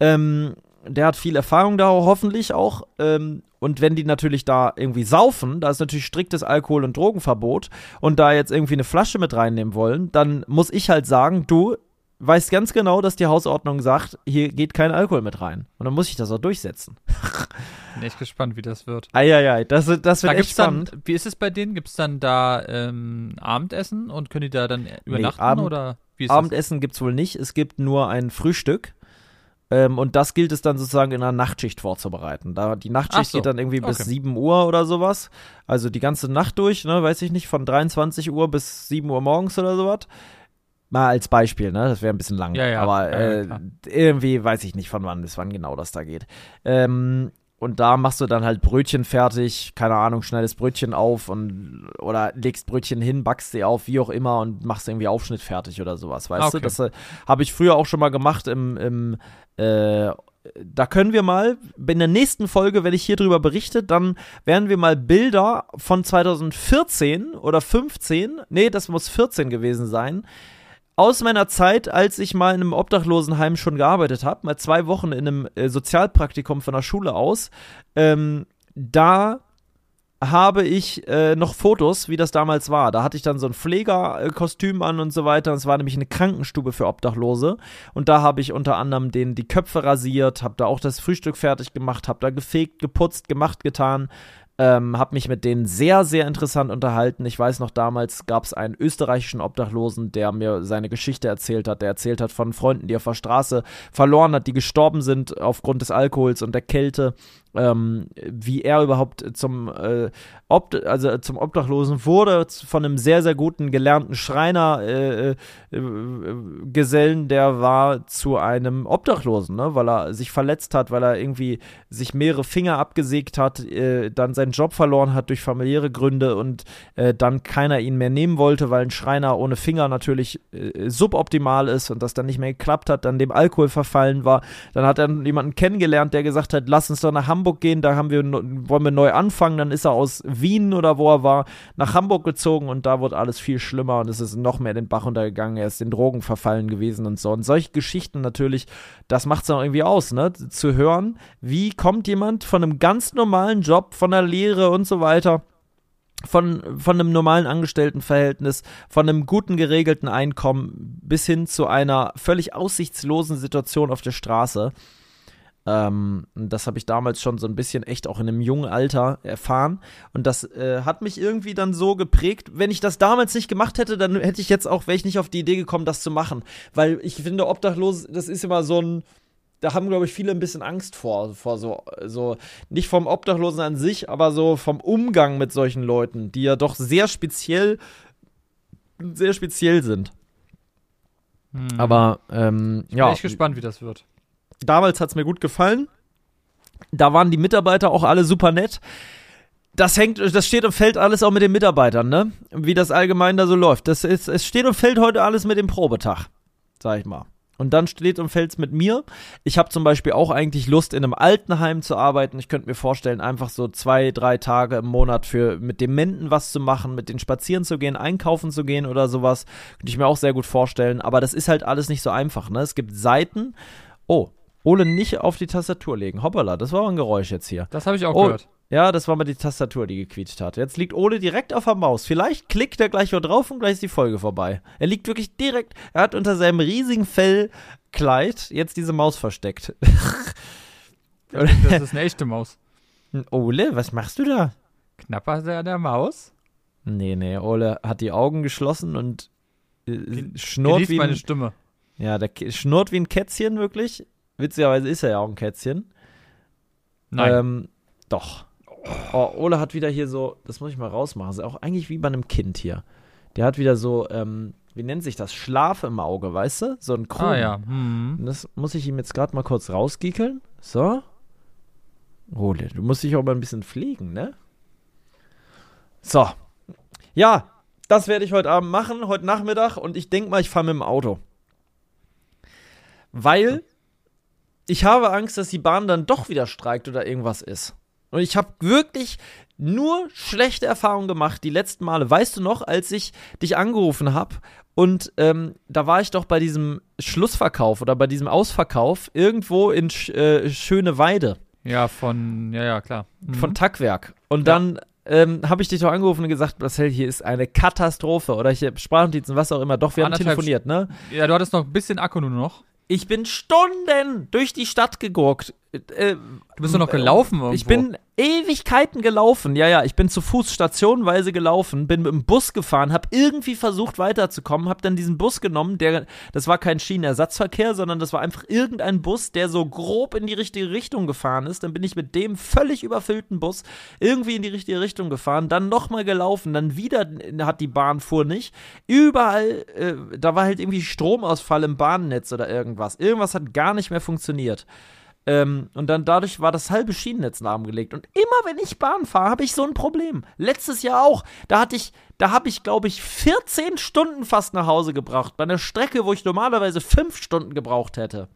ähm, der hat viel Erfahrung da hoffentlich auch. Ähm, und wenn die natürlich da irgendwie saufen, da ist natürlich striktes Alkohol- und Drogenverbot und da jetzt irgendwie eine Flasche mit reinnehmen wollen, dann muss ich halt sagen, du weißt ganz genau, dass die Hausordnung sagt, hier geht kein Alkohol mit rein. Und dann muss ich das auch durchsetzen. Bin echt gespannt, wie das wird. Eieiei, das, das wird da echt spannend. Dann, wie ist es bei denen? Gibt es dann da ähm, Abendessen und können die da dann übernachten? Nee, Abend, oder wie Abendessen gibt es wohl nicht. Es gibt nur ein Frühstück. Ähm, und das gilt es dann sozusagen in einer Nachtschicht vorzubereiten. Da die Nachtschicht so. geht dann irgendwie bis okay. 7 Uhr oder sowas. Also die ganze Nacht durch, ne, weiß ich nicht, von 23 Uhr bis 7 Uhr morgens oder sowas. Mal als Beispiel, ne? Das wäre ein bisschen lang. Ja, ja. Aber äh, ja, irgendwie weiß ich nicht, von wann bis wann genau das da geht. Ähm, und da machst du dann halt Brötchen fertig, keine Ahnung, schneidest Brötchen auf und oder legst Brötchen hin, backst sie auf, wie auch immer und machst irgendwie Aufschnitt fertig oder sowas, weißt okay. du? Das äh, habe ich früher auch schon mal gemacht im, im äh, da können wir mal, in der nächsten Folge, wenn ich hier drüber berichte, dann werden wir mal Bilder von 2014 oder 15, nee, das muss 14 gewesen sein, aus meiner Zeit, als ich mal in einem Obdachlosenheim schon gearbeitet habe, mal zwei Wochen in einem äh, Sozialpraktikum von der Schule aus, ähm, da habe ich äh, noch Fotos, wie das damals war. Da hatte ich dann so ein Pflegerkostüm an und so weiter. Es war nämlich eine Krankenstube für Obdachlose. Und da habe ich unter anderem denen die Köpfe rasiert, habe da auch das Frühstück fertig gemacht, habe da gefegt, geputzt, gemacht, getan. Ähm, habe mich mit denen sehr, sehr interessant unterhalten. Ich weiß noch, damals gab es einen österreichischen Obdachlosen, der mir seine Geschichte erzählt hat. Der erzählt hat von Freunden, die er auf der Straße verloren hat, die gestorben sind aufgrund des Alkohols und der Kälte ähm, wie er überhaupt zum, äh, Ob also zum Obdachlosen wurde, von einem sehr, sehr guten gelernten Schreiner äh, äh, Gesellen, der war zu einem Obdachlosen, ne? weil er sich verletzt hat, weil er irgendwie sich mehrere Finger abgesägt hat, äh, dann seinen Job verloren hat durch familiäre Gründe und äh, dann keiner ihn mehr nehmen wollte, weil ein Schreiner ohne Finger natürlich äh, suboptimal ist und das dann nicht mehr geklappt hat, dann dem Alkohol verfallen war. Dann hat er jemanden kennengelernt, der gesagt hat, lass uns doch nach Hamburg Hamburg gehen, da haben wir, wollen wir neu anfangen. Dann ist er aus Wien oder wo er war, nach Hamburg gezogen und da wird alles viel schlimmer und es ist noch mehr den Bach untergegangen. Er ist in Drogen verfallen gewesen und so. Und solche Geschichten natürlich, das macht es auch irgendwie aus, ne? Zu hören, wie kommt jemand von einem ganz normalen Job, von der Lehre und so weiter von, von einem normalen Angestelltenverhältnis, von einem guten geregelten Einkommen bis hin zu einer völlig aussichtslosen Situation auf der Straße. Ähm, das habe ich damals schon so ein bisschen echt auch in einem jungen Alter erfahren. Und das äh, hat mich irgendwie dann so geprägt. Wenn ich das damals nicht gemacht hätte, dann hätte ich jetzt auch, wäre ich nicht auf die Idee gekommen, das zu machen. Weil ich finde, obdachlos, das ist immer so ein da haben, glaube ich, viele ein bisschen Angst vor, vor so, so, nicht vom Obdachlosen an sich, aber so vom Umgang mit solchen Leuten, die ja doch sehr speziell, sehr speziell sind. Hm. Aber, ähm, ich bin ja. echt gespannt, wie das wird. Damals hat es mir gut gefallen. Da waren die Mitarbeiter auch alle super nett. Das hängt, das steht und fällt alles auch mit den Mitarbeitern, ne? Wie das allgemein da so läuft. Das ist, es steht und fällt heute alles mit dem Probetag, sag ich mal. Und dann steht und fällt es mit mir. Ich habe zum Beispiel auch eigentlich Lust, in einem Altenheim zu arbeiten. Ich könnte mir vorstellen, einfach so zwei, drei Tage im Monat für mit Dementen was zu machen, mit denen spazieren zu gehen, einkaufen zu gehen oder sowas. Könnte ich mir auch sehr gut vorstellen. Aber das ist halt alles nicht so einfach. Ne? Es gibt Seiten. Oh, Ole nicht auf die Tastatur legen. Hoppala, das war ein Geräusch jetzt hier. Das habe ich auch Oh, gehört. Ja, das war mal die Tastatur, die gequietscht hat. Jetzt liegt Ole direkt auf der Maus. Vielleicht klickt er gleich wieder drauf und gleich ist die Folge vorbei. Er liegt wirklich direkt, er hat unter seinem riesigen Fellkleid jetzt diese Maus versteckt. Das ist eine echte Maus. Ole, was machst du da? Knapper der, der Maus. Nee, nee, Ole hat die Augen geschlossen und äh, schnurrt wie meine ein, Stimme. ja, der schnurrt wie ein Kätzchen wirklich. Witzigerweise ist er ja auch ein Kätzchen. Nein. Ähm, doch. Oh, Ole hat wieder hier so, das muss ich mal rausmachen, ist auch eigentlich wie bei einem Kind hier. Der hat wieder so, ähm, wie nennt sich das? Schlaf im Auge, weißt du? So ein Krumm. ah ja. Hm. Das muss ich ihm jetzt gerade mal kurz rausgiekeln. So. Ole, du musst dich auch mal ein bisschen pflegen, ne? So. Ja, das werde ich heute Abend machen, heute Nachmittag. Und ich denke mal, ich fahre mit dem Auto. Weil ich habe Angst, dass die Bahn dann doch wieder streikt oder irgendwas ist. Und ich habe wirklich nur schlechte Erfahrungen gemacht die letzten Male. Weißt du noch, als ich dich angerufen habe und ähm, da war ich doch bei diesem Schlussverkauf oder bei diesem Ausverkauf irgendwo in Sch äh, Schöneweide Ja, von, ja, ja, klar. Mhm. von Tackwerk. Und dann ähm, habe ich dich doch angerufen und gesagt, Marcel, hier ist eine Katastrophe. Oder ich habe Sprachnotizen, was auch immer. Doch, wir haben Anderthalb telefoniert, ne? ja, du hattest noch ein bisschen Akku nur noch. Ich bin Stunden durch die Stadt gegurkt. Äh, Du bist doch noch gelaufen irgendwo. ich bin Ewigkeiten gelaufen. Ja, ja, ich bin zu Fuß stationenweise gelaufen, bin mit dem Bus gefahren, habe irgendwie versucht weiterzukommen, habe dann diesen Bus genommen, der das war kein Schienenersatzverkehr, sondern das war einfach irgendein Bus, der so grob in die richtige Richtung gefahren ist. Dann bin ich mit dem völlig überfüllten Bus irgendwie in die richtige Richtung gefahren, dann nochmal gelaufen, dann wieder hat die Bahn fuhr nicht. Überall, äh, da war halt irgendwie Stromausfall im Bahnnetz oder irgendwas. Irgendwas hat gar nicht mehr funktioniert. Ähm, und dann dadurch war das halbe Schienennetz lahmgelegt. Und immer wenn ich Bahn fahre, habe ich so ein Problem. Letztes Jahr auch. Da hatte ich, da habe ich, glaube ich, 14 Stunden fast nach Hause gebracht. Bei einer Strecke, wo ich normalerweise 5 Stunden gebraucht hätte.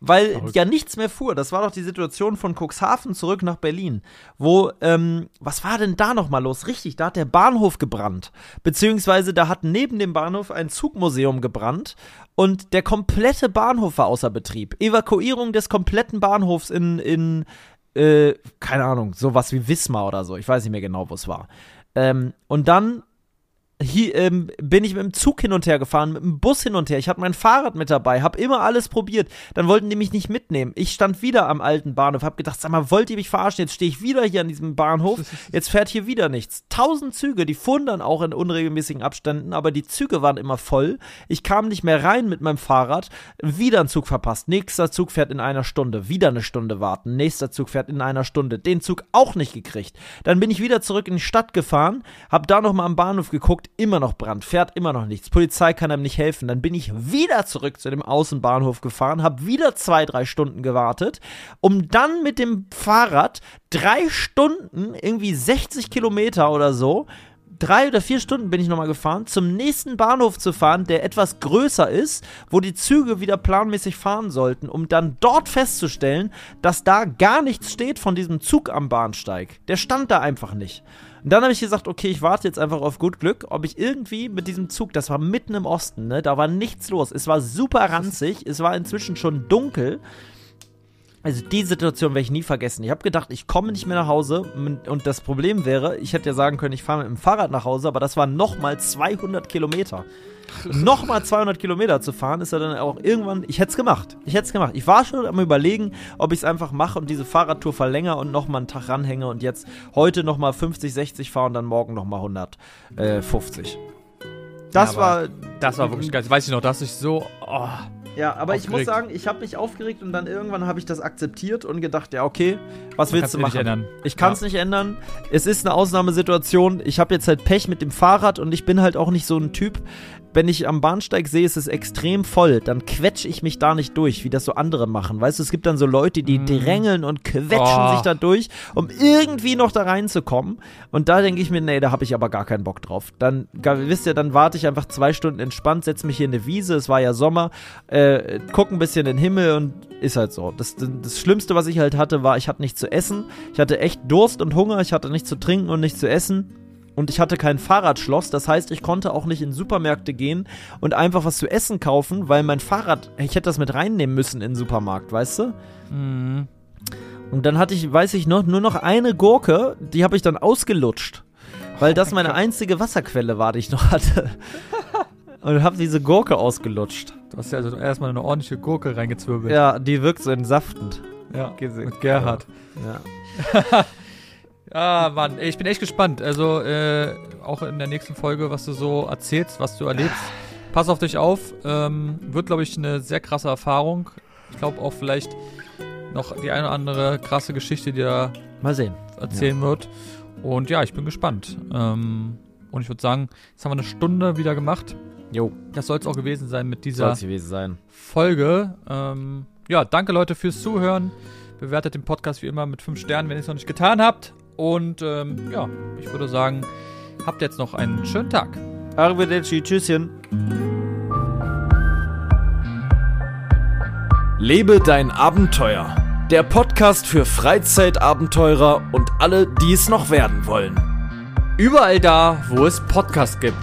Weil Verrückt. ja nichts mehr fuhr. Das war doch die Situation von Cuxhaven zurück nach Berlin. Wo, ähm, was war denn da nochmal los? Richtig, da hat der Bahnhof gebrannt. Beziehungsweise da hat neben dem Bahnhof ein Zugmuseum gebrannt und der komplette Bahnhof war außer Betrieb. Evakuierung des kompletten Bahnhofs in, in äh, keine Ahnung, sowas wie Wismar oder so. Ich weiß nicht mehr genau, wo es war. Ähm, und dann hier, ähm, bin ich mit dem Zug hin und her gefahren, mit dem Bus hin und her. Ich hatte mein Fahrrad mit dabei, habe immer alles probiert. Dann wollten die mich nicht mitnehmen. Ich stand wieder am alten Bahnhof, habe gedacht, sag mal, wollt ihr mich verarschen? Jetzt stehe ich wieder hier an diesem Bahnhof. Jetzt fährt hier wieder nichts. Tausend Züge, die fuhren dann auch in unregelmäßigen Abständen, aber die Züge waren immer voll. Ich kam nicht mehr rein mit meinem Fahrrad. Wieder ein Zug verpasst. Nächster Zug fährt in einer Stunde. Wieder eine Stunde warten. Nächster Zug fährt in einer Stunde. Den Zug auch nicht gekriegt. Dann bin ich wieder zurück in die Stadt gefahren, habe da nochmal am Bahnhof geguckt, immer noch Brand, fährt immer noch nichts. Polizei kann einem nicht helfen. Dann bin ich wieder zurück zu dem Außenbahnhof gefahren, habe wieder zwei, drei Stunden gewartet, um dann mit dem Fahrrad drei Stunden, irgendwie 60 Kilometer oder so, drei oder vier Stunden bin ich nochmal gefahren, zum nächsten Bahnhof zu fahren, der etwas größer ist, wo die Züge wieder planmäßig fahren sollten, um dann dort festzustellen, dass da gar nichts steht von diesem Zug am Bahnsteig. Der stand da einfach nicht. Und dann habe ich gesagt, okay, ich warte jetzt einfach auf gut Glück, ob ich irgendwie mit diesem Zug, das war mitten im Osten, ne, da war nichts los. Es war super ranzig, es war inzwischen schon dunkel. Also die Situation werde ich nie vergessen. Ich habe gedacht, ich komme nicht mehr nach Hause und das Problem wäre, ich hätte ja sagen können, ich fahre mit dem Fahrrad nach Hause, aber das waren nochmal 200 Kilometer. nochmal 200 Kilometer zu fahren, ist ja dann auch irgendwann, ich hätte es gemacht. Ich hätte es gemacht. Ich war schon am überlegen, ob ich es einfach mache und diese Fahrradtour verlängere und nochmal einen Tag ranhänge und jetzt heute nochmal 50, 60 fahre und dann morgen nochmal 150. Das Ja, war, Das war wirklich geil. Weiß ich noch, dass ich so. Oh, Ja, aber ich muss Aufgeregt. sagen, ich habe mich aufgeregt und dann irgendwann habe ich das akzeptiert und gedacht, ja, okay, was willst du du machen? nicht ändern. Ich kann es nicht ändern. Es ist eine Ausnahmesituation. Ich habe jetzt halt Pech mit dem Fahrrad und ich bin halt auch nicht so ein Typ. Wenn ich am Bahnsteig sehe, es ist extrem voll, dann quetsche ich mich da nicht durch, wie das so andere machen. Weißt du, es gibt dann so Leute, die Mm. drängeln und quetschen Oh. sich da durch, um irgendwie noch da reinzukommen. Und da denke ich mir, nee, da habe ich aber gar keinen Bock drauf. Dann, wisst ihr, dann warte ich einfach zwei Stunden entspannt, setze mich hier in eine Wiese, es war ja Sommer, äh, guck ein bisschen in den Himmel und ist halt so. Das, das Schlimmste, was ich halt hatte, war, ich hatte nichts zu essen. Ich hatte echt Durst und Hunger, ich hatte nichts zu trinken und nichts zu essen. Und ich hatte kein Fahrradschloss, das heißt, ich konnte auch nicht in Supermärkte gehen und einfach was zu essen kaufen, weil mein Fahrrad, ich hätte das mit reinnehmen müssen in den Supermarkt, weißt du? Mhm. Und dann hatte ich, weiß ich noch, nur noch eine Gurke, die habe ich dann ausgelutscht. Weil das meine einzige Wasserquelle war, die ich noch hatte. Und habe diese Gurke ausgelutscht. Du hast ja also erstmal eine ordentliche Gurke reingezwirbelt. Ja, die wirkt so entsaftend. ja. Mit Gerhard. Ja. Ah, Mann, ich bin echt gespannt. Also, äh, auch in der nächsten Folge, was du so erzählst, was du erlebst. Pass auf dich auf. Ähm, wird, glaube ich, eine sehr krasse Erfahrung. Ich glaube auch vielleicht noch die eine oder andere krasse Geschichte, die er Mal sehen. erzählen wird. Und ja, ich bin gespannt. Ähm, und ich würde sagen, jetzt haben wir eine Stunde wieder gemacht. Jo, Das soll es auch gewesen sein mit dieser sein. Folge. Ähm, ja, danke Leute fürs Zuhören. Bewertet den Podcast wie immer mit 5 Sternen, wenn ihr es noch nicht getan habt. Und ähm, ja, ich würde sagen, habt jetzt noch einen schönen Tag. Arrivederci, tschüsschen. Lebe dein Abenteuer. Der Podcast für Freizeitabenteurer und alle, die es noch werden wollen. Überall da, wo es Podcasts gibt.